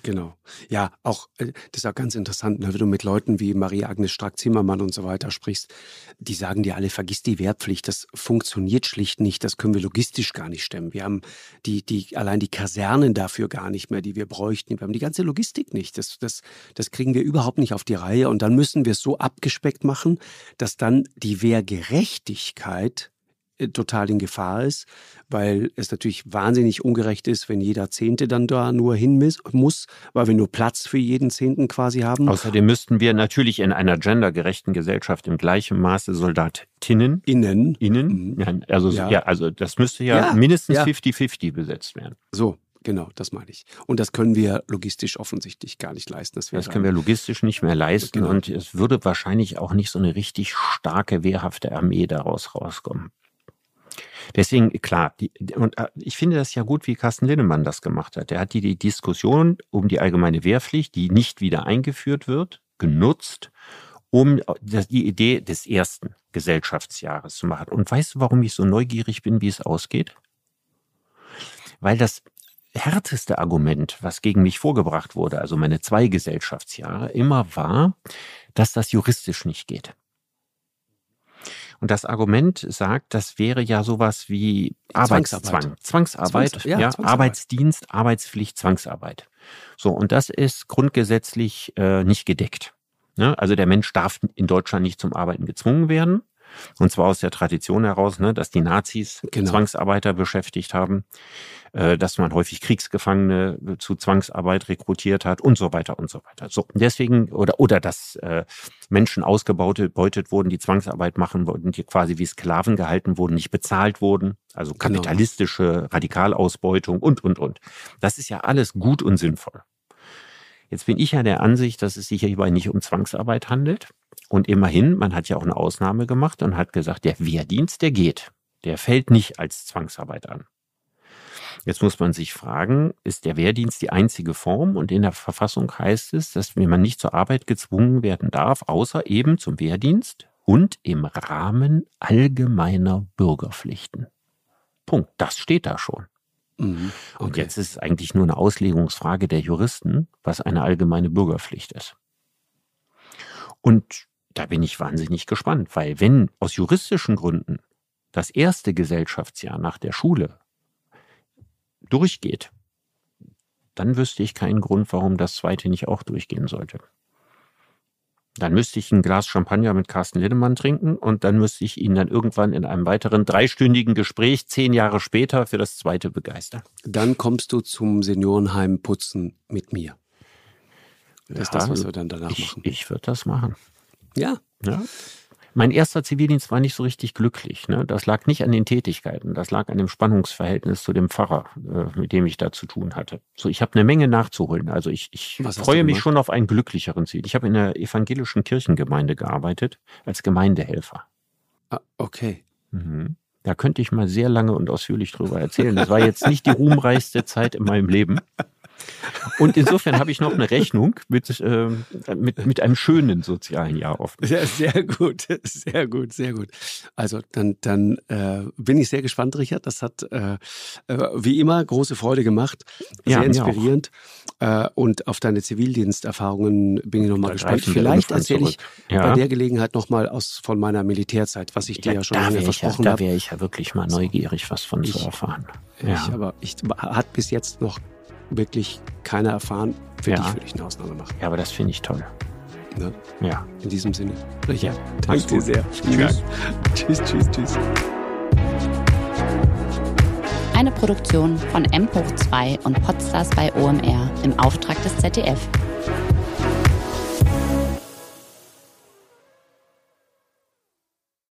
Genau. Ja, auch, äh, das ist auch ganz interessant, ne, wenn du mit Leuten wie Marie-Agnes Strack-Zimmermann und so weiter sprichst, die sagen dir alle, vergiss die Wehrpflicht, das funktioniert schlicht nicht, das können wir logistisch gar nicht stemmen. Wir haben die, die, allein die Kasernen dafür gar nicht mehr, die wir bräuchten. Wir haben die ganze Logistik nicht. Das, das, das kriegen wir überhaupt nicht auf die Reihe. Und dann müssen wir es so abgespeckt machen, dass dann die Wehrgerechtigkeit total in Gefahr ist, weil es natürlich wahnsinnig ungerecht ist, wenn jeder Zehnte dann da nur hin muss, weil wir nur Platz für jeden Zehnten quasi haben. Außerdem müssten wir natürlich in einer gendergerechten Gesellschaft im gleichen Maße Soldatinnen innen, innen, mhm. ja, also ja. ja. also das müsste ja, ja mindestens 50-50 besetzt werden. So, Genau, das meine ich. Und das können wir logistisch offensichtlich gar nicht leisten. Das, das können wir logistisch nicht mehr leisten genau. und es würde wahrscheinlich auch nicht so eine richtig starke, wehrhafte Armee daraus rauskommen. Deswegen, klar, die, und äh, ich finde das ja gut, wie Carsten Linnemann das gemacht hat. Er hat die, die Diskussion um die allgemeine Wehrpflicht, die nicht wieder eingeführt wird, genutzt, um die Idee des ersten Gesellschaftsjahres zu machen. Und weißt du, warum ich so neugierig bin, wie es ausgeht? Weil das härteste Argument, was gegen mich vorgebracht wurde, also meine zwei Gesellschaftsjahre, immer war, dass das juristisch nicht geht. Und das Argument sagt, das wäre ja sowas wie Arbeitszwang, Zwangsarbeit, Zwangs, ja, ja Zwangsarbeit. Arbeitsdienst, Arbeitspflicht, Zwangsarbeit. So, und das ist grundgesetzlich äh, nicht gedeckt. Ne? Also der Mensch darf in Deutschland nicht zum Arbeiten gezwungen werden. Und zwar aus der Tradition heraus, ne, dass die Nazis genau. Zwangsarbeiter beschäftigt haben, äh, dass man häufig Kriegsgefangene zu Zwangsarbeit rekrutiert hat und so weiter und so weiter. So, deswegen, oder, oder dass äh, Menschen ausgebeutet wurden, die Zwangsarbeit machen wollten, die quasi wie Sklaven gehalten wurden, nicht bezahlt wurden. Also genau. kapitalistische genau. Radikalausbeutung und, und, und. Das ist ja alles gut und sinnvoll. Jetzt bin ich ja der Ansicht, dass es sich hierbei nicht um Zwangsarbeit handelt, und immerhin, man hat ja auch eine Ausnahme gemacht und hat gesagt, der Wehrdienst, der geht. Der fällt nicht als Zwangsarbeit an. Jetzt muss man sich fragen, ist der Wehrdienst die einzige Form? Und in der Verfassung heißt es, dass man nicht zur Arbeit gezwungen werden darf, außer eben zum Wehrdienst und im Rahmen allgemeiner Bürgerpflichten. Punkt. Das steht da schon. Mhm, okay. Und jetzt ist es eigentlich nur eine Auslegungsfrage der Juristen, was eine allgemeine Bürgerpflicht ist. Und da bin ich wahnsinnig gespannt, weil wenn aus juristischen Gründen das erste Gesellschaftsjahr nach der Schule durchgeht, dann wüsste ich keinen Grund, warum das zweite nicht auch durchgehen sollte. Dann müsste ich ein Glas Champagner mit Carsten Lindemann trinken und dann müsste ich ihn dann irgendwann in einem weiteren dreistündigen Gespräch zehn Jahre später für das zweite begeistern. Dann kommst du zum Seniorenheim putzen mit mir. Das ist das, was wir dann danach ich, machen. Ich würde das machen. Ja. ja. Mein erster Zivildienst war nicht so richtig glücklich. Ne? Das lag nicht an den Tätigkeiten, das lag an dem Spannungsverhältnis zu dem Pfarrer, äh, mit dem ich da zu tun hatte. So, ich habe eine Menge nachzuholen. Also ich, ich freue mich schon auf einen glücklicheren Ziel. Ich habe in der evangelischen Kirchengemeinde gearbeitet als Gemeindehelfer. Ah, okay. Mhm. Da könnte ich mal sehr lange und ausführlich drüber erzählen. Das war jetzt nicht die ruhmreichste Zeit in meinem Leben. Und insofern habe ich noch eine Rechnung mit, äh, mit, mit einem schönen sozialen Jahr offen. Ja, sehr gut, sehr gut, sehr gut. Also dann, dann äh, bin ich sehr gespannt, Richard. Das hat äh, äh wie immer große Freude gemacht, sehr ja, inspirierend. Äh, und auf deine Zivildiensterfahrungen bin ich nochmal gespannt. Vielleicht erzähle ich ja. bei der Gelegenheit nochmal aus von meiner Militärzeit, was ich dir ja, ja schon lange versprochen habe. Da wäre ich ja wirklich mal neugierig, was von ich, zu erfahren. Ja. Ich, aber ich hat bis jetzt noch wirklich keiner erfahren. Für ja. dich würde ich eine Ausnahme machen. Ja, aber das finde ich toll. Ne? Ja. In diesem Sinne. Ja, danke dir sehr. Tschüss. tschüss, tschüss, tschüss. Eine Produktion von M 2 und Podstars bei OMR im Auftrag des ZDF.